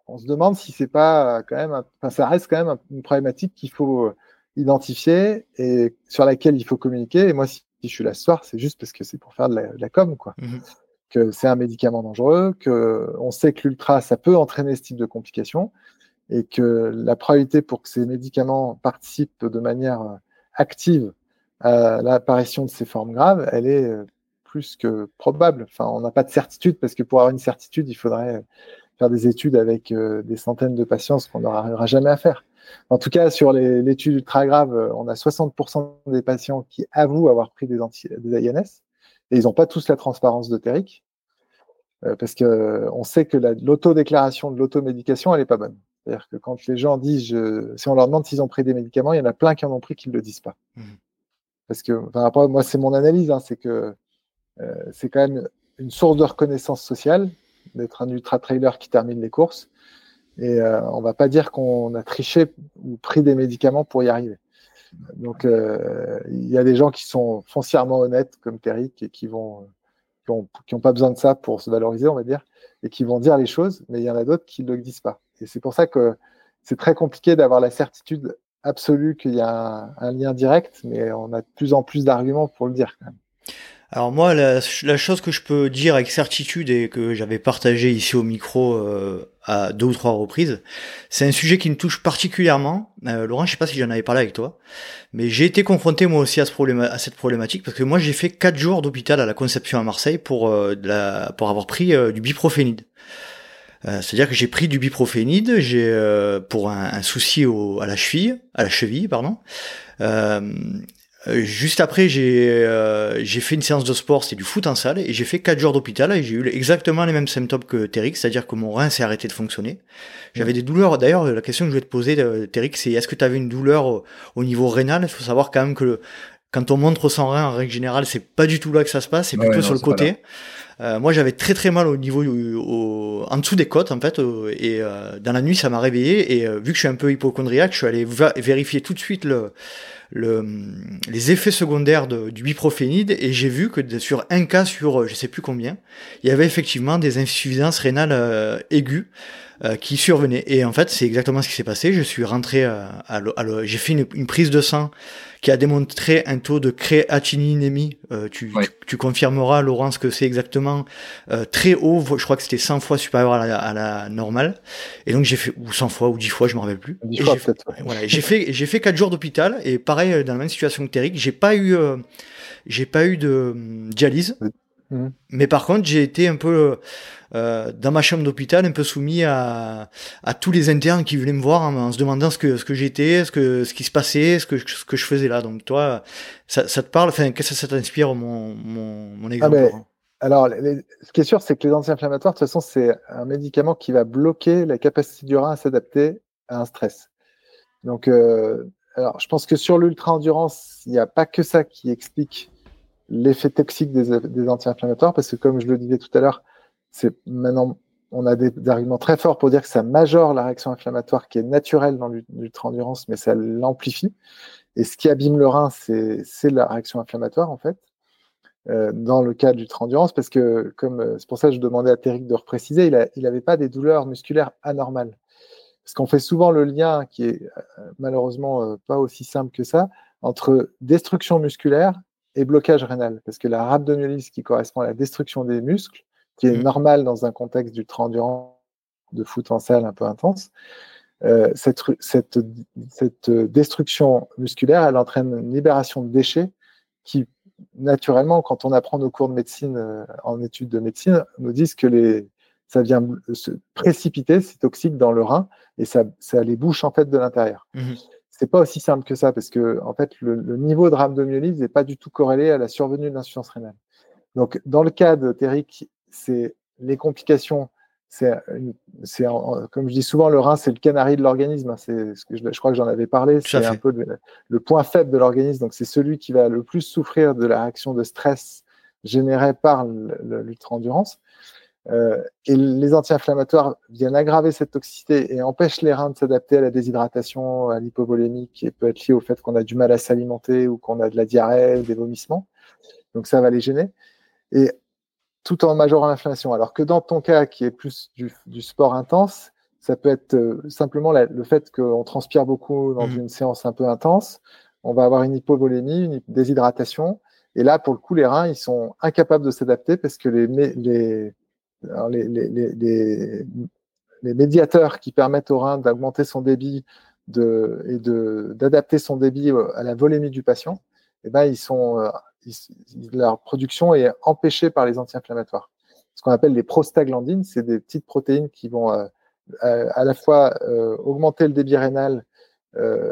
Speaker 3: on se demande si c'est pas quand même, enfin, ça reste quand même une problématique qu'il faut euh, identifier et sur laquelle il faut communiquer. Et moi, si je suis là ce soir, c'est juste parce que c'est pour faire de la, com, quoi. Mmh que c'est un médicament dangereux, que on sait que l'ultra, ça peut entraîner ce type de complications et que la probabilité pour que ces médicaments participent de manière euh, active à l'apparition de ces formes graves, elle est euh, plus que probable. Enfin, on n'a pas de certitude parce que pour avoir une certitude, il faudrait faire des études avec euh, des centaines de patients, ce qu'on n'aura jamais à faire. En tout cas, sur l'étude ultra grave, on a 60% des patients qui avouent avoir pris des, anti, des INS et ils n'ont pas tous la transparence de Téric parce qu'on sait que l'autodéclaration de l'automédication, elle n'est pas bonne. C'est-à-dire que quand les gens disent, si on leur demande s'ils ont pris des médicaments, il y en a plein qui en ont pris qui ne le disent pas. Mmh. Parce que, enfin, moi, c'est mon analyse, hein, c'est que euh, c'est quand même une source de reconnaissance sociale d'être un ultra-trailer qui termine les courses. Et euh, on ne va pas dire qu'on a triché ou pris des médicaments pour y arriver. Donc, euh, il y a des gens qui sont foncièrement honnêtes, comme Terry, et qui vont pas besoin de ça pour se valoriser, on va dire, et qui vont dire les choses, mais il y en a d'autres qui ne le disent pas. c'est pour ça que c'est très compliqué d'avoir la certitude absolue qu'il y a un, lien direct, mais on a de plus en plus d'arguments pour le dire quand même.
Speaker 1: Alors moi, la, chose que je peux dire avec certitude et que j'avais partagé ici au micro euh, à deux ou trois reprises, c'est un sujet qui me touche particulièrement. Euh, Laurent, je sais pas si j'en avais parlé avec toi, mais j'ai été confronté moi aussi à, cette problématique parce que moi j'ai fait quatre jours d'hôpital à la Conception à Marseille pour, euh, pour avoir pris du biprophénide. C'est-à-dire que j'ai pris du biprophénide, j'ai pour un, souci à la cheville, à la cheville, pardon. Juste après, j'ai euh, fait une séance de sport, c'était du foot en salle, et j'ai fait 4 jours d'hôpital et j'ai eu exactement les mêmes symptômes que Téric, c'est-à-dire que mon rein s'est arrêté de fonctionner. J'avais des douleurs. D'ailleurs, la question que je voulais te poser, euh, Téric, c'est est-ce que tu avais une douleur au, niveau rénal? Il faut savoir quand même que quand on montre son rein, en règle générale, c'est pas du tout là que ça se passe, c'est plutôt sur le côté. Euh, moi, j'avais très très mal au niveau, au, en dessous des côtes en fait, et euh, dans la nuit, ça m'a réveillé. Et vu que je suis un peu hypochondriaque, je suis allé vérifier tout de suite le, le, les effets secondaires de, du biprophénide et j'ai vu que sur un cas sur je sais plus combien, il y avait effectivement des insuffisances rénales euh, aiguës euh, qui survenaient. Et en fait, c'est exactement ce qui s'est passé. Je suis rentré à, à, j'ai fait une, une, prise de sang qui a démontré un taux de créatininémie. Euh, tu, tu, confirmeras, Laurence, que c'est exactement euh, très haut. Je crois que c'était 100 fois supérieur à la, à la, normale. Et donc j'ai fait ou 100 fois ou 10 fois, je me rappelle plus.
Speaker 3: j'ai fait,
Speaker 1: voilà, j'ai fait j'ai fait 4 jours d'hôpital et pareil dans la même situation que Téric, j'ai pas eu euh, j'ai pas eu de dialyse. Mmh. Mais par contre, j'ai été un peu euh, dans ma chambre d'hôpital, un peu soumis à, à tous les internes qui venaient me voir en, se demandant ce que ce que j'étais, ce que ce qui se passait, ce que ce que je faisais là. Donc toi, ça, ça te parle? Enfin, qu'est-ce que ça t'inspire mon, mon, mon ah, exemple?
Speaker 3: Alors, ce qui est sûr, c'est que les anti-inflammatoires, de toute façon, c'est un médicament qui va bloquer la capacité du rein à s'adapter à un stress. Donc, euh, alors, je pense que sur l'ultra-endurance, il n'y a pas que ça qui explique l'effet toxique des, anti-inflammatoires, parce que comme je le disais tout à l'heure, c'est maintenant on a des, arguments très forts pour dire que ça majore la réaction inflammatoire qui est naturelle dans l'ultra-endurance, mais ça l'amplifie. Et ce qui abîme le rein, c'est la réaction inflammatoire, en fait, euh, dans le cas de l'ultra-endurance, parce que, comme euh, c'est pour ça que je demandais à Téric de repréciser, il n'avait pas des douleurs musculaires anormales. Parce qu'on fait souvent le lien, qui est euh, malheureusement pas aussi simple que ça, entre destruction musculaire et blocage rénal. Parce que la rhabdomyolyse, qui correspond à la destruction des muscles, qui est mmh. normal dans un contexte d'ultra-endurance, de foot en salle un peu intense, euh, cette, cette, cette, destruction musculaire, elle entraîne une libération de déchets qui, naturellement, quand on apprend nos cours de médecine euh, en études de médecine, nous disent que les, ça vient se précipiter, c'est toxique dans le rein et ça, ça les bouche en fait de l'intérieur. Mmh. C'est pas aussi simple que ça parce que en fait le, niveau de rhabdomyolyse n'est pas du tout corrélé à la survenue de l'insuffisance rénale. Donc dans le cas de Téric c'est les complications. C'est, comme je dis souvent, le rein, c'est le canari de l'organisme. C'est ce que je, crois que j'en avais parlé. C'est un peu le, point faible de l'organisme. Donc, c'est celui qui va le plus souffrir de la réaction de stress générée par l'ultra-endurance. Euh, et les anti-inflammatoires viennent aggraver cette toxicité et empêchent les reins de s'adapter à la déshydratation, à l'hypovolémie, qui peut être liée au fait qu'on a du mal à s'alimenter ou qu'on a de la diarrhée, des vomissements. Donc ça va les gêner. Et tout en majorant l'inflammation. Alors que dans ton cas, qui est plus du, sport intense, ça peut être euh, simplement le fait qu'on transpire beaucoup dans mmh. une séance un peu intense. On va avoir une hypovolémie, une déshydratation. Et là, pour le coup, les reins, ils sont incapables de s'adapter parce que les, les, les, médiateurs qui permettent au rein d'augmenter son débit et d'adapter son débit à la volémie du patient, eh ben, ils sont euh, leur production est empêchée par les anti-inflammatoires. Ce qu'on appelle les prostaglandines, c'est des petites protéines qui vont euh, à la fois euh, augmenter le débit rénal,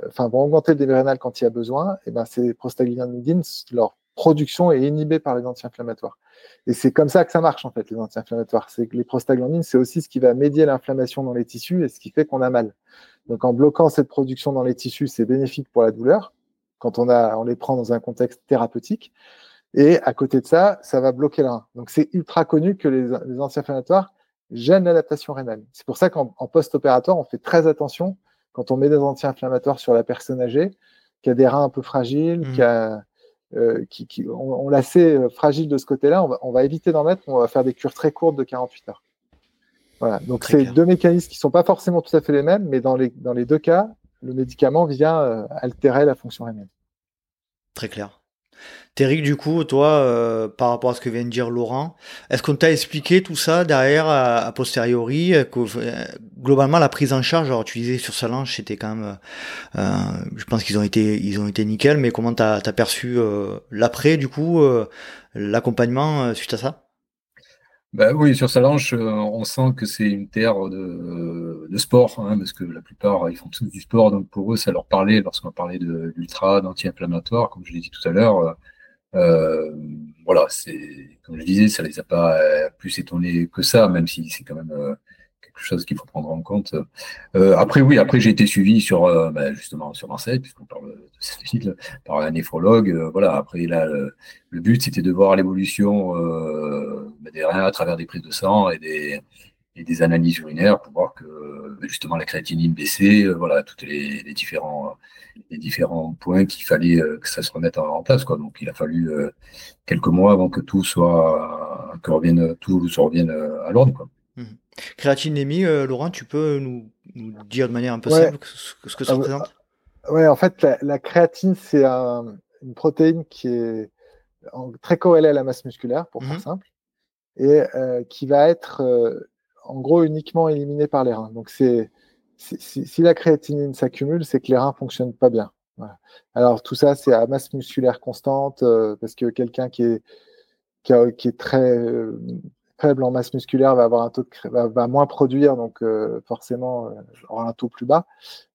Speaker 3: enfin vont augmenter le débit rénal quand il y a besoin. Et ben ces prostaglandines, leur production est inhibée par les anti-inflammatoires. Et c'est comme ça que ça marche en fait les anti-inflammatoires. C'est que les prostaglandines, c'est aussi ce qui va médier l'inflammation dans les tissus et ce qui fait qu'on a mal. Donc en bloquant cette production dans les tissus, c'est bénéfique pour la douleur quand on, a, on les prend dans un contexte thérapeutique. Et à côté de ça, ça va bloquer le rein. Donc c'est ultra connu que les, les anti-inflammatoires gênent l'adaptation rénale. C'est pour ça qu'en post-opératoire, on fait très attention quand on met des anti-inflammatoires sur la personne âgée, qui a des reins un peu fragiles, mmh. qui a, euh, qui, qui, on, l'a assez euh, fragile de ce côté-là, on va, on va éviter d'en mettre, on va faire des cures très courtes de 48 heures. Voilà. Donc c'est deux mécanismes qui sont pas forcément tout à fait les mêmes, mais dans les, dans les deux cas, le médicament vient euh, altérer la fonction rénale.
Speaker 1: Très clair. Thierry, du coup, toi, euh, par rapport à ce que vient de dire Laurent, est-ce qu'on t'a expliqué tout ça derrière, a, posteriori, que, euh, globalement, la prise en charge, alors tu disais sur Salange, c'était quand même, je pense qu'ils ont été, ils ont été nickel, mais comment t'as as perçu l'après, du coup, l'accompagnement suite à ça?
Speaker 2: Bah oui, sur Salange, euh, on sent que c'est une terre de, sport, hein, parce que la plupart, ils font tous du sport, donc pour eux, ça leur parlait lorsqu'on parlait de l'ultra, d'anti-inflammatoire, comme je l'ai dit tout à l'heure. Euh, voilà, c'est comme je disais, ça les a pas euh, plus étonnés que ça, même si c'est quand même chose qu'il faut prendre en compte. Euh, après, oui, après j'ai été suivi sur euh, bah, justement sur Marseille, puisqu'on parle de ce site, par un néphrologue. Euh, voilà, après là, le, but c'était de voir l'évolution bah, des reins à travers des prises de sang et des, et des analyses urinaires pour voir que bah, justement la créatinine baissait, voilà, tous les, les, différents les différents points qu'il fallait que ça se remette en, place. Quoi. Donc il a fallu quelques mois avant que tout soit que revienne, tout se revienne à l'ordre. Quoi.
Speaker 1: Créatinémie, euh, Laurent, tu peux nous, dire de manière un peu simple ce, que ça ah représente?
Speaker 3: Oui, en fait, la, créatine, c'est une protéine qui est très corrélée à la masse musculaire, pour faire mmh simple, et euh, qui va être euh, en gros uniquement éliminée par les reins. Donc, c'est si, la créatinine s'accumule, c'est que les reins ne fonctionnent pas bien. Alors, tout ça, c'est à masse musculaire constante, parce que quelqu'un qui est, qui, qui est très faible en masse musculaire va avoir un taux de va, moins produire, donc euh, forcément euh, aura un taux plus bas.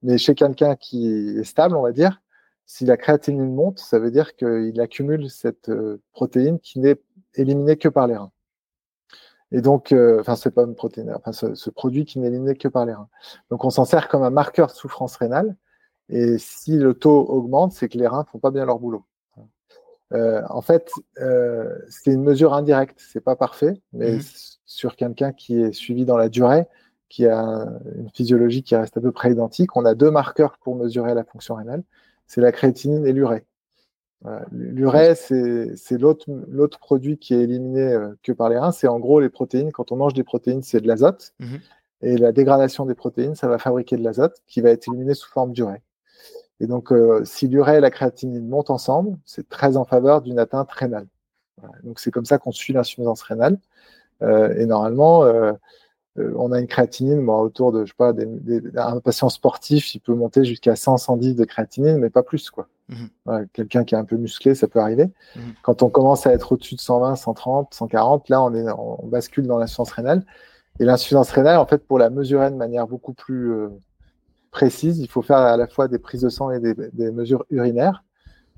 Speaker 3: Mais chez quelqu'un qui est stable, on va dire, si la créatinine monte, ça veut dire qu'il accumule cette euh, protéine qui n'est éliminée que par les reins. Et donc, enfin, c'est pas une protéine, enfin, ce, produit qui n'est éliminé que par les reins. Donc, on s'en sert comme un marqueur de souffrance rénale. Et si le taux augmente, c'est que les reins font pas bien leur boulot. Euh, en fait, euh, c'est une mesure indirecte, c'est pas parfait, mais mhm. sur quelqu'un qui est suivi dans la durée, qui a une physiologie qui reste à peu près identique, on a deux marqueurs pour mesurer la fonction rénale, c'est la créatinine et l'urée. L'urée, c'est l'autre produit qui est éliminé euh, que par les reins. C'est en gros les protéines. Quand on mange des protéines, c'est de l'azote. Mhm. Et la dégradation des protéines, ça va fabriquer de l'azote qui va être éliminé sous forme d'urée. Et donc, euh, si l'urée et la créatinine montent ensemble, c'est très en faveur d'une atteinte rénale. Donc, c'est comme ça qu'on suit l'insuffisance rénale. Euh, et normalement, euh, on a une créatinine autour de, je sais pas, un patient sportif, il peut monter jusqu'à 100, 110 de créatinine, mais pas plus, quoi. Mhm. Quelqu'un qui est un peu musclé, ça peut arriver. Mhm. Quand on commence à être au-dessus de 120, 130, 140, là, on, est, on bascule dans l'insuffisance rénale. Et l'insuffisance rénale, en fait, pour la mesurer de manière beaucoup plus précise. Il faut faire à la fois des prises de sang et des, mesures urinaires.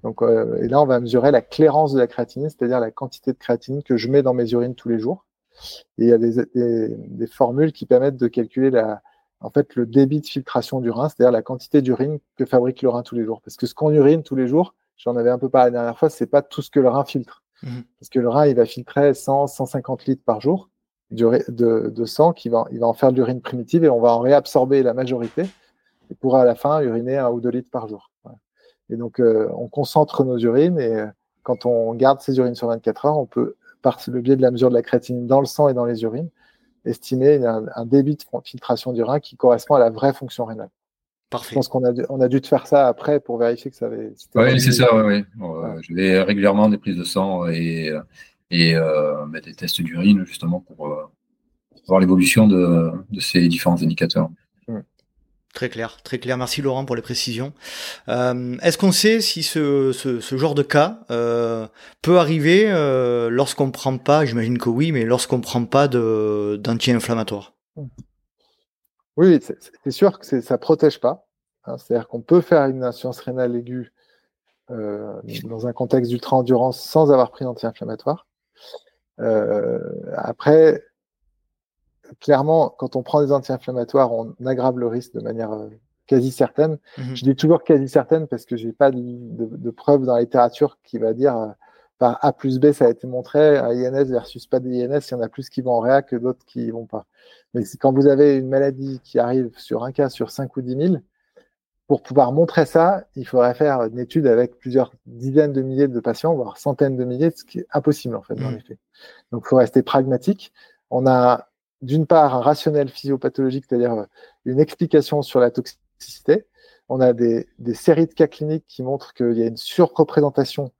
Speaker 3: Donc, euh, et là, on va mesurer la clairance de la créatinine, c'est-à-dire la quantité de créatinine que je mets dans mes urines tous les jours. Et il y a des, formules qui permettent de calculer la, en fait, le débit de filtration du rein, c'est-à-dire la quantité d'urine que fabrique le rein tous les jours. Parce que ce qu'on urine tous les jours, j'en avais un peu parlé la dernière fois, c'est pas tout ce que le rein filtre. Mmh. Parce que le rein, il va filtrer 100, 150 litres par jour de, de sang, qui va, il va en faire de l'urine primitive et on va en réabsorber la majorité et pour à la fin uriner un ou deux litres par jour. Et donc, euh, on concentre nos urines et euh, quand on garde ces urines sur 24 heures, on peut, par le biais de la mesure de la créatinine dans le sang et dans les urines, estimer un, débit de filtration du rein qui correspond à la vraie fonction rénale. Parfait. Je pense qu'on a, dû, on a dû te faire ça après pour vérifier que ça avait.
Speaker 2: Oui, c'est ça, oui. oui. je vais régulièrement des prises de sang et, et euh, des tests d'urine justement pour, voir l'évolution de, de, ces différents indicateurs.
Speaker 1: Très clair, très clair. Merci Laurent pour les précisions. Euh, est-ce qu'on sait si ce, ce, genre de cas euh, peut arriver euh, lorsqu'on prend pas, j'imagine que oui, mais lorsqu'on prend pas d'anti-inflammatoire?
Speaker 3: Oui, c'est sûr que ça protège pas. Hein. C'est-à-dire qu'on peut faire une insuffisance rénale aiguë dans un contexte d'ultra-endurance sans avoir pris d'anti-inflammatoire. après, clairement, quand on prend des anti-inflammatoires, on aggrave le risque de manière euh, quasi certaine. Mhm. Je dis toujours quasi certaine parce que j'ai pas de, de, preuves dans la littérature qui va dire euh, par A plus B, ça a été montré, un INS versus pas d'INS, il y en a plus qui vont en réa que d'autres qui vont pas. Mais quand vous avez une maladie qui arrive sur un cas sur 5 ou 10 000, pour pouvoir montrer ça, il faudrait faire une étude avec plusieurs dizaines de milliers de patients, voire centaines de milliers, ce qui est impossible en fait dans mhm. les faits. Donc il faut rester pragmatique. On a d'une part un rationnel physiopathologique, c'est-à-dire une explication sur la toxicité. On a des, des séries de cas cliniques qui montrent qu'il y a une surreprésentation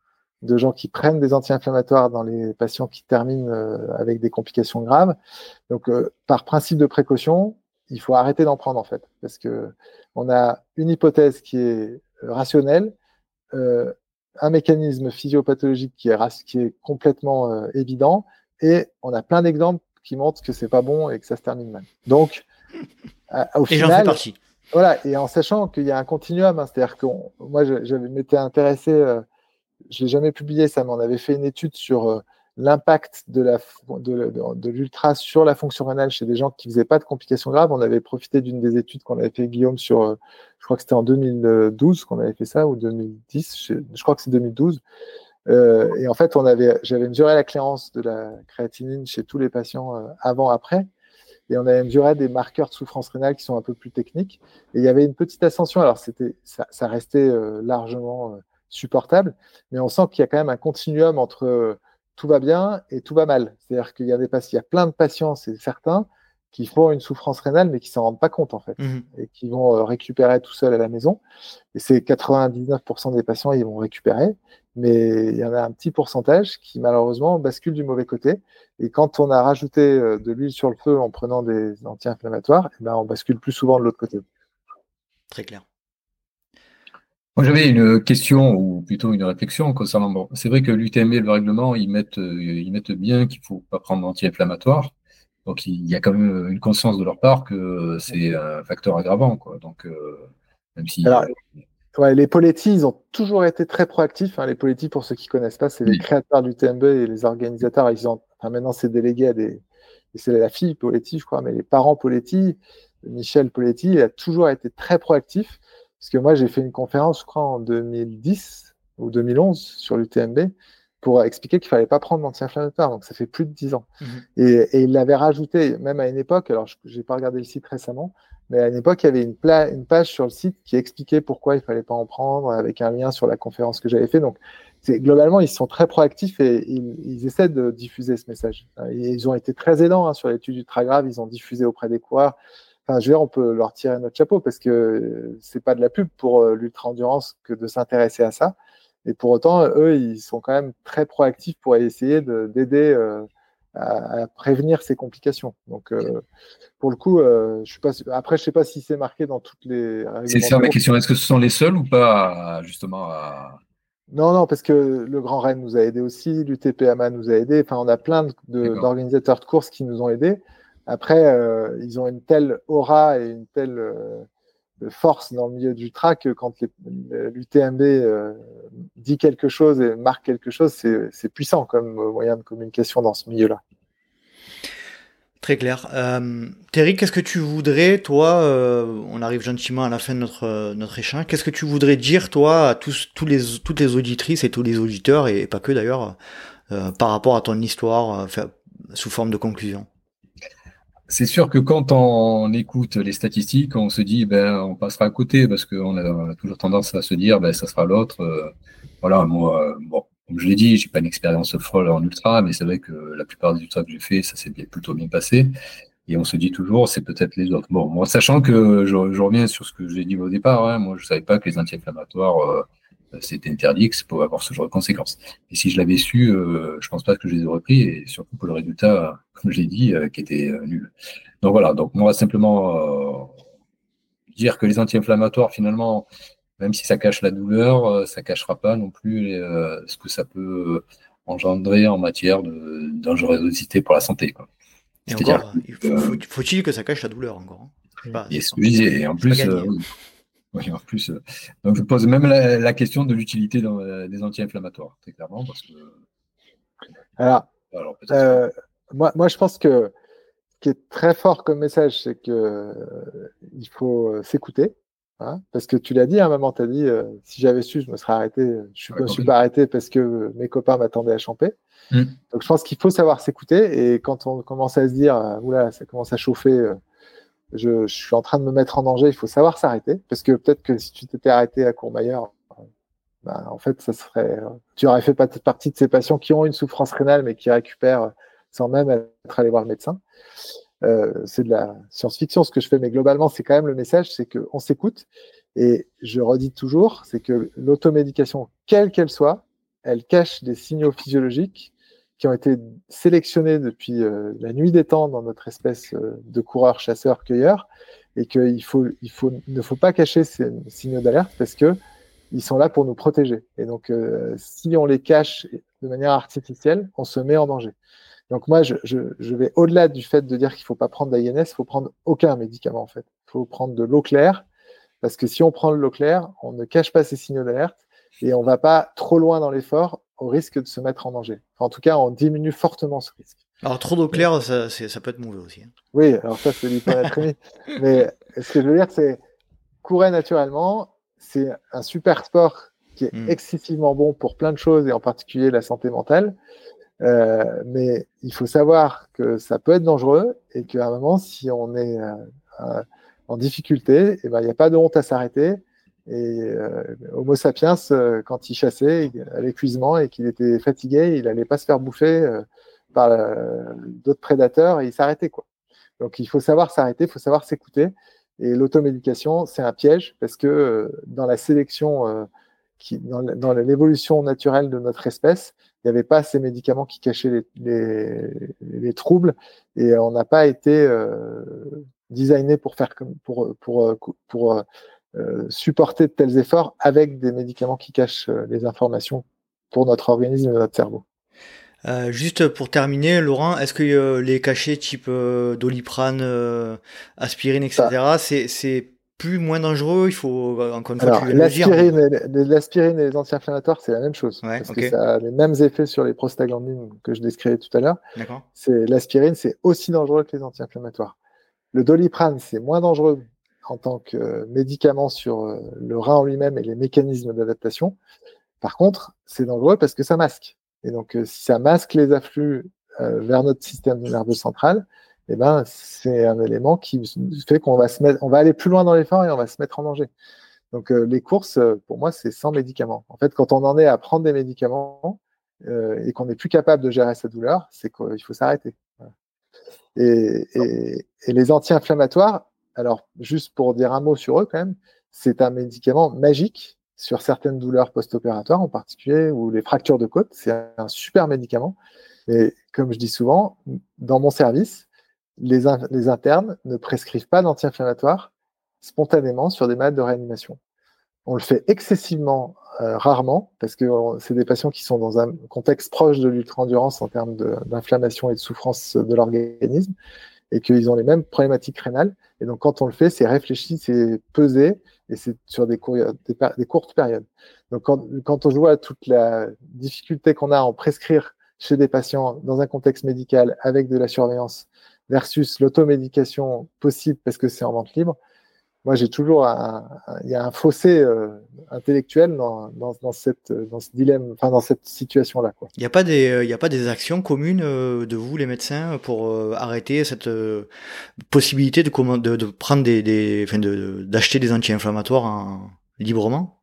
Speaker 3: de gens qui prennent des anti-inflammatoires dans les patients qui terminent avec des complications graves. Donc, par principe de précaution, il faut arrêter d'en prendre en fait, parce que on a une hypothèse qui est rationnelle, euh, un mécanisme physiopathologique qui est, qui est complètement euh, évident, et on a plein d'exemples qui montrent que c'est pas bon et que ça se termine mal. Donc, au final, et fais partie. Voilà, et en sachant qu'il y a un continuum, hein, c'est-à-dire que moi, je, m'étais intéressé, euh, je l'ai jamais publié ça, mais on avait fait une étude sur l'impact de, la, de, l'ultra sur la fonction rénale chez des gens qui ne faisaient pas de complications graves. On avait profité d'une des études qu'on avait fait, Guillaume, sur, euh, je crois que c'était en 2012 qu'on avait fait ça, ou 2010, je, crois que c'est 2012. Euh, et en fait, on avait, j'avais mesuré la clairance de la créatinine chez tous les patients euh, avant, après. Et on avait mesuré des marqueurs de souffrance rénale qui sont un peu plus techniques. Et il y avait une petite ascension. Alors, c'était, ça, ça restait largement supportable, mais on sent qu'il y a quand même un continuum entre tout va bien et tout va mal. C'est-à-dire qu'il y a des patients, il y a plein de patients, c'est certain, qui font une souffrance rénale, mais qui s'en rendent pas compte en fait, mmh et qui vont euh, récupérer tout seul à la maison. Et c'est 99% des patients, ils vont récupérer, mais il y en a un petit pourcentage qui malheureusement bascule du mauvais côté. Et quand on a rajouté euh, de l'huile sur le feu en prenant des anti-inflammatoires, eh ben on bascule plus souvent de l'autre côté.
Speaker 1: Très clair.
Speaker 2: Moi, j'avais une question ou plutôt une réflexion concernant. Bon, c'est vrai que l'UTMB et le règlement, ils mettent, euh, ils mettent bien qu'il faut pas prendre d'anti-inflammatoire. Donc, il y a quand même une conscience de leur part que c'est un facteur aggravant, quoi. Donc, euh, même si.
Speaker 3: Alors, ouais, les Poletti, ils ont toujours été très proactifs. Hein. Les Poletti, pour ceux qui connaissent pas, c'est les créateurs du TMB et les organisateurs. Ils ont, enfin, maintenant, c'est délégué à des. C'est la fille Poletti, je crois, mais les parents Poletti, Michel Poletti, il a toujours été très proactif parce que moi, j'ai fait une conférence, je crois, en 2010 ou 2011 sur l'UTMB pour expliquer qu'il fallait pas prendre d'anti-inflammatoire. Donc, ça fait plus de 10 ans. Mhm. Et, il l'avait rajouté, même à une époque, alors je n'ai pas regardé le site récemment, mais à une époque, il y avait une, une, page sur le site qui expliquait pourquoi il fallait pas en prendre, avec un lien sur la conférence que j'avais fait. Donc, globalement, ils sont très proactifs et ils, essaient de diffuser ce message. Ils ont été très aidants hein, sur l'étude du très grave. Ils ont diffusé auprès des coureurs. Enfin, je veux dire, on peut leur tirer notre chapeau parce que c'est pas de la pub pour euh, l'ultra endurance que de s'intéresser à ça. Et pour autant, eux, ils sont quand même très proactifs pour essayer d'aider euh, à, prévenir ces complications. Donc, euh, pour le coup, je suis pas. Après, je sais pas si c'est marqué dans toutes les.
Speaker 2: C'est ça ma question. Est-ce que ce sont les seuls ou pas, justement à...
Speaker 3: Non, non, parce que le Grand Rennes nous a aidés aussi, l'UTPMA nous a aidés. Enfin, on a plein d'organisateurs de, de courses qui nous ont aidés. Après, euh, ils ont une telle aura et une telle euh, force dans le milieu du track quand l'UTMB euh, dit quelque chose et marque quelque chose, c'est puissant comme moyen de communication dans ce milieu-là.
Speaker 1: Très clair. Euh, Terry, qu'est-ce que tu voudrais, toi, on arrive gentiment à la fin de notre, échange, qu'est-ce que tu voudrais dire, toi, à tous, toutes les auditrices et tous les auditeurs, et pas que d'ailleurs, par rapport à ton histoire, sous forme de conclusion?
Speaker 2: C'est sûr que quand on écoute les statistiques, on se dit ben on passera à côté parce qu'on a, toujours tendance à se dire ben ça sera l'autre. Euh, voilà, moi, bon, comme je l'ai dit, j'ai pas une expérience folle en ultra, mais c'est vrai que la plupart des ultras que j'ai fait, ça s'est plutôt bien passé. Et on se dit toujours, c'est peut-être les autres. Bon, moi, sachant que je, reviens sur ce que j'ai dit au départ, hein, moi, je savais pas que les anti-inflammatoires euh, c'était interdit, que ça pouvait avoir ce genre de conséquences. Et si je l'avais su, euh, je pense pas que je les aurais pris, et surtout pour le résultat, comme je l'ai dit, euh, qui était euh, nul. Donc voilà, donc on va simplement dire que les anti-inflammatoires, finalement, même si ça cache la douleur, ça cachera pas non plus ce que ça peut engendrer en matière de dangerosité pour la santé.
Speaker 1: faut-il que ça cache la douleur encore
Speaker 2: hein? Et ce que je disais, et en plus, oui, en plus. Euh, donc, je pose même la, question de l'utilité euh, des anti-inflammatoires, très clairement, parce que.
Speaker 3: Alors, euh, moi, moi, je pense que ce qui est très fort comme message, c'est que il faut s'écouter. Hein, parce que tu l'as dit, à un moment, tu as dit si j'avais su, je me serais arrêté. Je ne me suis pas arrêté parce que mes copains m'attendaient à champer. Mmh. Donc, je pense qu'il faut savoir s'écouter. Et quand on commence à se dire oula, ça commence à chauffer je, suis en train de me mettre en danger, il faut savoir s'arrêter, parce que peut-être que si tu t'étais arrêté à Courmayeur, ben, en fait, ça serait, tu aurais fait partie de ces patients qui ont une souffrance rénale, mais qui récupèrent sans même être allé voir le médecin. euh, c'est de la science-fiction ce que je fais, mais globalement, c'est quand même le message, c'est qu'on s'écoute. Et je redis toujours, c'est que l'automédication, quelle qu'elle soit, elle cache des signaux physiologiques qui ont été sélectionnés depuis euh, la nuit des temps dans notre espèce euh, de coureurs, chasseurs, cueilleurs, et qu'il faut, il faut, ne faut pas cacher ces signaux d'alerte parce que ils sont là pour nous protéger. Et donc, euh, si on les cache de manière artificielle, on se met en danger. Donc moi, je, vais au-delà du fait de dire qu'il ne faut pas prendre d'INS, il faut prendre aucun médicament en fait. Il faut prendre de l'eau claire, parce que si on prend de l'eau claire, on ne cache pas ces signaux d'alerte et on ne va pas trop loin dans l'effort au risque de se mettre en danger. en tout cas, on diminue fortement ce risque.
Speaker 1: Alors trop d'eau claire, ça, ça, peut être mauvais aussi. Hein.
Speaker 3: Oui, alors ça c'est l'hypernatremie. Mais ce que je veux dire, c'est courir naturellement, c'est un super sport qui est hmm. excessivement bon pour plein de choses et en particulier la santé mentale. Euh, mais il faut savoir que ça peut être dangereux et qu'à un moment, si on est euh, euh, en difficulté, eh ben, il n'y a pas de honte à s'arrêter. Et Homo sapiens, quand il chassait à l'épuisement et qu'il était fatigué, il n'allait pas se faire bouffer par d'autres prédateurs et il s'arrêtait. Quoi. Donc il faut savoir s'arrêter, il faut savoir s'écouter. Et l'automédication, c'est un piège parce que dans la sélection, qui, dans l'évolution naturelle de notre espèce, il n'y avait pas ces médicaments qui cachaient les, les, troubles et on n'a pas été euh, designé pour faire pour pour pour, euh, supporter de tels efforts avec des médicaments qui cachent euh, les informations pour notre organisme et notre cerveau.
Speaker 1: juste pour terminer, Laurent, est-ce que les cachets type doliprane, aspirine, etc., c'est plus, moins dangereux? Il faut euh, encore une fois
Speaker 3: L'aspirine et les anti-inflammatoires, c'est la même chose. parce que ça a les mêmes effets sur les prostaglandines que je décrivais tout à l'heure. L'aspirine, c'est aussi dangereux que les anti-inflammatoires. Le doliprane, c'est moins dangereux en tant que médicament sur euh, le rein en lui-même et les mécanismes d'adaptation. Par contre, c'est dangereux parce que ça masque. Et donc, euh, si ça masque les afflux vers notre système nerveux central, eh ben, c'est un élément qui fait qu'on va se mettre, on va aller plus loin dans l'effort et on va se mettre en danger. Donc euh, les courses, euh, pour moi, c'est sans médicaments. En fait, quand on en est à prendre des médicaments euh, et qu'on n'est plus capable de gérer sa douleur, c'est qu'il faut s'arrêter. Et, les anti-inflammatoires, alors juste pour dire un mot sur eux quand même, c'est un médicament magique sur certaines douleurs post-opératoires en particulier ou les fractures de côte. C'est un super médicament. Et comme je dis souvent, dans mon service, les, internes ne prescrivent pas d'anti-inflammatoires spontanément sur des malades de réanimation. On le fait excessivement euh, rarement parce que c'est des patients qui sont dans un contexte proche de l'ultra-endurance en termes d'inflammation et de souffrance de l'organisme et qu'ils ont les mêmes problématiques rénales. Et donc, quand on le fait, c'est réfléchi, c'est pesé et c'est sur des, courtes périodes. Donc, quand, on voit toute la difficulté qu'on a en prescrire chez des patients dans un contexte médical avec de la surveillance versus l'automédication possible parce que c'est en vente libre, moi j'ai toujours un, il y a un fossé euh, intellectuel dans, dans, cette, dans ce dilemme, enfin dans cette situation-là.
Speaker 1: Il n'y a pas des, il y a pas des actions communes euh, de vous les médecins pour euh, arrêter cette possibilité de, de, de prendre des, des enfin d'acheter des anti-inflammatoires librement?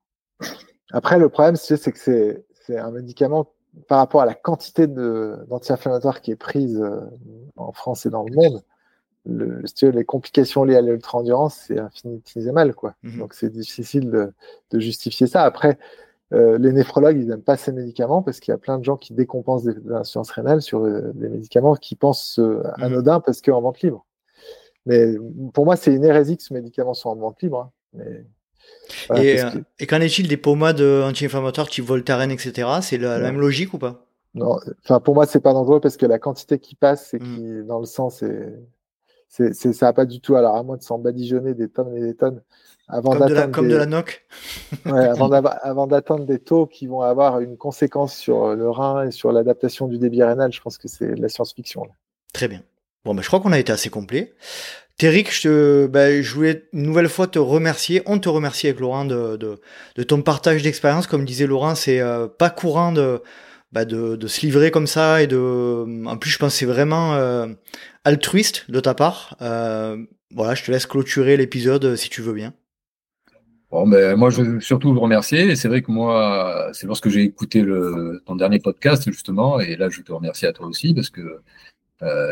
Speaker 3: Après le problème c'est que c'est c'est un médicament par rapport à la quantité d'anti-inflammatoires qui est prise euh, en France et dans le monde, le, les complications liées à l'ultra-endurance, c'est infinitésimal. Quoi. Mhm. Donc c'est difficile de, de, justifier ça. Après, euh, les néphrologues, ils n'aiment pas ces médicaments parce qu'il y a plein de gens qui décompensent des, de l'insuffisance rénale sur euh, des médicaments qui pensent euh, mhm. anodins parce qu'en vente libre. Mais pour moi, c'est une hérésie que ce médicament soit en vente libre. Hein. Mais
Speaker 1: et, et qu'en est-il des pommades anti-inflammatoires type Voltaren, etc. C'est la, même logique ou pas?
Speaker 3: Non, enfin pour moi c'est pas dangereux parce que la quantité qui passe et qui hmm. dans le sang c'est c'est, ça n'a pas du tout. Alors à moins de s'en badigeonner des tonnes et des tonnes
Speaker 1: avant comme, de la, comme de la NOC.
Speaker 3: ouais, avant, avant d'atteindre des taux qui vont avoir une conséquence sur le rein et sur l'adaptation du débit rénal, je pense que c'est de la science-fiction.
Speaker 1: Très bien. Bon, ben, je crois qu'on a été assez complet. Théric, je, ben, je voulais une nouvelle fois te remercier. On te remercie avec Laurent de, de, de ton partage d'expérience. Comme disait Laurent, c'est euh, pas courant de, ben, de, de, se livrer comme ça et de. En plus, je pense c'est vraiment euh, altruiste de ta part. Euh, voilà, je te laisse clôturer l'épisode si tu veux bien.
Speaker 2: Bon, ben, moi, je veux surtout vous remercier. Et c'est vrai que moi, c'est lorsque j'ai écouté le, ton dernier podcast, justement, et là, je te remercie à toi aussi, parce que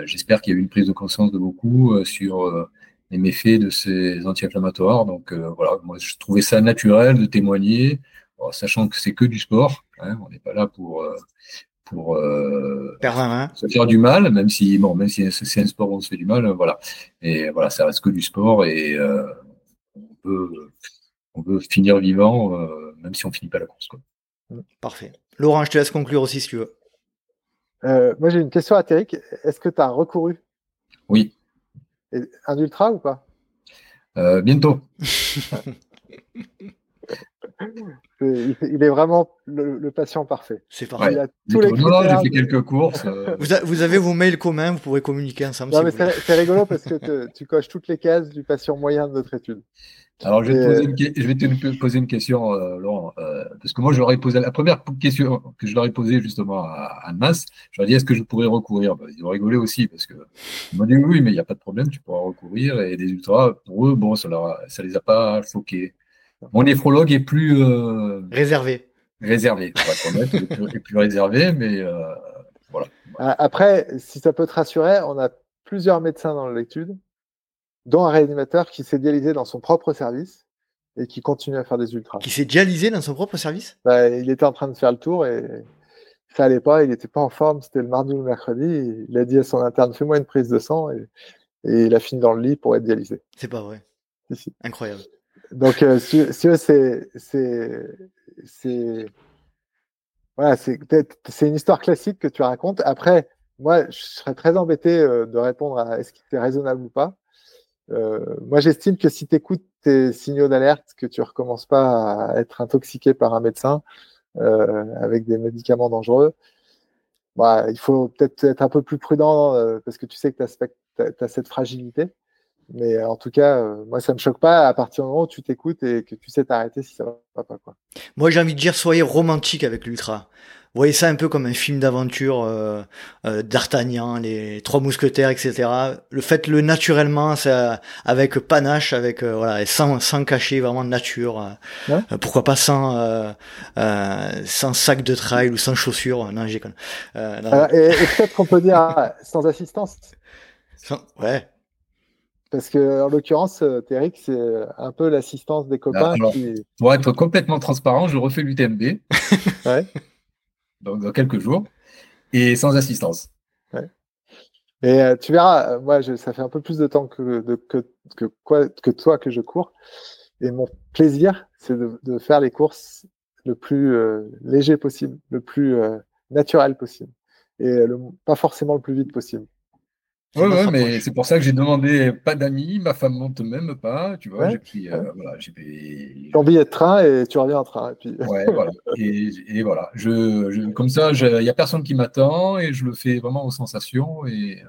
Speaker 2: J'espère qu'il y a eu une prise de conscience de beaucoup sur les méfaits de ces anti-inflammatoires. Donc voilà, moi je trouvais ça naturel de témoigner, sachant que c'est que du sport. Hein, on n'est pas là pour pour se faire du mal, même si bon, même si c'est un sport où on se fait du mal, voilà. Et voilà, ça reste que du sport et on peut on veut finir vivant, même si on finit pas la course. Quoi.
Speaker 1: Parfait. Laurent, je te laisse conclure aussi si tu veux.
Speaker 3: Euh, moi, j'ai une question à Théric. Est-ce que tu as recouru?
Speaker 2: Oui.
Speaker 3: un ultra ou pas?
Speaker 2: Euh, Bientôt.
Speaker 3: il est vraiment le, patient parfait.
Speaker 1: C'est parfait.
Speaker 2: Il a tous les j'ai fait quelques courses. Euh.
Speaker 1: Vous, avez vos mails communs, vous pourrez communiquer ensemble.
Speaker 3: Non, mais c'est rigolo parce que tu coches toutes les cases du patient moyen de notre étude.
Speaker 2: Alors, je vais, te poser une, question, euh, Laurent, euh, parce que moi, je leur ai posé la première question que je leur ai posée justement à Anne je leur ai dit est-ce que je pourrais recourir? Bah, Ils ont rigolé aussi, parce que ils m'ont dit oui, mais il n'y a pas de problème, tu pourras recourir. Et des ultras, pour eux, bon, ça ne les a pas choqués. Mon néphrologue est plus
Speaker 1: euh, réservé.
Speaker 2: Réservé, pour être honnête, il est plus, réservé, mais voilà.
Speaker 3: Après, si ça peut te rassurer, on a plusieurs médecins dans l'étude dont un réanimateur qui s'est dialysé dans son propre service et qui continue à faire des ultras.
Speaker 1: Qui s'est dialysé dans son propre service?
Speaker 3: Bah, Il était en train de faire le tour et ça allait pas, il n'était pas en forme, c'était le mardi ou le mercredi. Il a dit à son interne fais-moi une prise de sang et, il a fini dans le lit pour être dialysé.
Speaker 1: C'est pas vrai. Incroyable.
Speaker 3: Donc, euh, si, c'est. C'est. Voilà, c'est une histoire classique que tu racontes. Après, moi, je serais très embêté euh, de répondre à est-ce qu'il était raisonnable ou pas. Euh, moi, j'estime que si tu écoutes tes signaux d'alerte, que tu recommences pas à être intoxiqué par un médecin avec des médicaments dangereux, bah, il faut peut-être être un peu plus prudent parce que tu sais que tu as, cette fragilité. Mais en tout cas, moi, ça me choque pas à partir du moment où tu t'écoutes et que tu sais t'arrêter si ça va pas. Quoi.
Speaker 1: Moi, j'ai envie de dire, soyez romantique avec l'ultra. Voyez ça un peu comme un film d'aventure euh, euh, d'Artagnan, les trois mousquetaires, etc. Le faites-le naturellement, ça, avec panache, avec euh, voilà, sans, sans cacher, vraiment nature. Euh, pourquoi pas sans sans sac de trail ou sans chaussures Non, j'ai
Speaker 3: et, et peut-être qu'on peut dire sans assistance.
Speaker 1: ouais.
Speaker 3: Parce que en l'occurrence, Téric, c'est un peu l'assistance des copains.
Speaker 2: Pour être complètement transparent, je refais l'UTMB. ouais donc dans quelques jours, et sans assistance.
Speaker 3: Et euh, tu verras, euh, moi, ça fait un peu plus de temps que, que, que, quoi, que toi que je cours. Et mon plaisir, c'est de, faire les courses le plus euh, léger possible, le plus naturel possible. Et le, pas forcément le plus vite possible.
Speaker 2: Oui, ouais, mais c'est pour ça que j'ai demandé pas d'amis, ma femme monte même pas, tu vois. J'ai pris, euh, voilà, j'ai payé.
Speaker 3: Ton billet de train et tu reviens en train. Et puis...
Speaker 2: ouais, voilà. Et, voilà, je, comme ça, il n'y a personne qui m'attend et je le fais vraiment aux sensations et,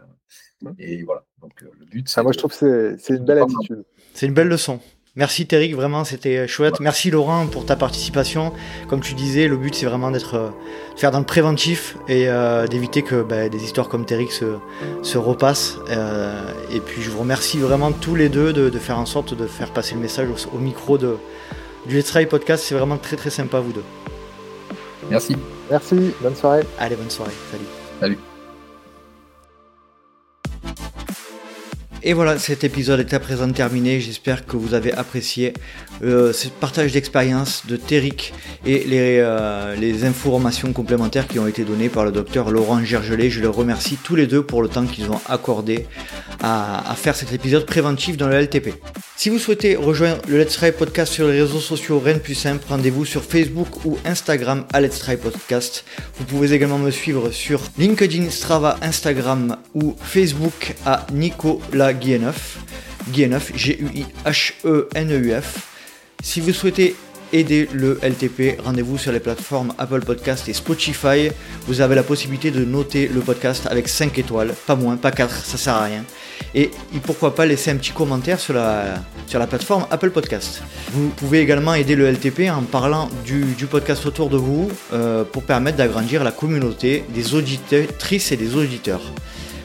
Speaker 2: euh, et voilà. Donc euh, le but,
Speaker 3: c'est. Ah, moi, je trouve que c'est une belle attitude.
Speaker 1: C'est une belle leçon. Merci Téric, vraiment c'était chouette. Merci Laurent pour ta participation. Comme tu disais, le but c'est vraiment d'être euh, faire dans le préventif et euh, d'éviter que bah, des histoires comme Téric se, repassent. Euh, et puis je vous remercie vraiment tous les deux de, faire en sorte de faire passer le message au, micro de, du Let's Try Podcast. C'est vraiment très très sympa vous deux.
Speaker 2: Merci.
Speaker 3: Merci, bonne soirée.
Speaker 1: Allez, bonne soirée. Salut.
Speaker 2: Salut.
Speaker 1: Et voilà, cet épisode est à présent terminé. J'espère que vous avez apprécié euh, ce partage d'expérience de Téric et les, euh, les, informations complémentaires qui ont été données par le docteur Laurent Gergelet. Je les remercie tous les deux pour le temps qu'ils ont accordé à, faire cet épisode préventif dans le LTP. Si vous souhaitez rejoindre le Let's Try Podcast sur les réseaux sociaux, rien de plus simple, rendez-vous sur Facebook ou Instagram à Let's Try Podcast. Vous pouvez également me suivre sur LinkedIn, Strava, Instagram ou Facebook à Nicolas Guilleneuf. Guilleneuf, G-U-I-H-E-N-E-U-F. Si vous souhaitez aider le LTP, rendez-vous sur les plateformes Apple Podcast et Spotify. Vous avez la possibilité de noter le podcast avec 5 étoiles, pas moins, pas 4, ça sert à rien. Et pourquoi pas laisser un petit commentaire sur la, plateforme Apple Podcast. Vous pouvez également aider le LTP en parlant du, podcast autour de vous euh, pour permettre d'agrandir la communauté des auditrices et des auditeurs.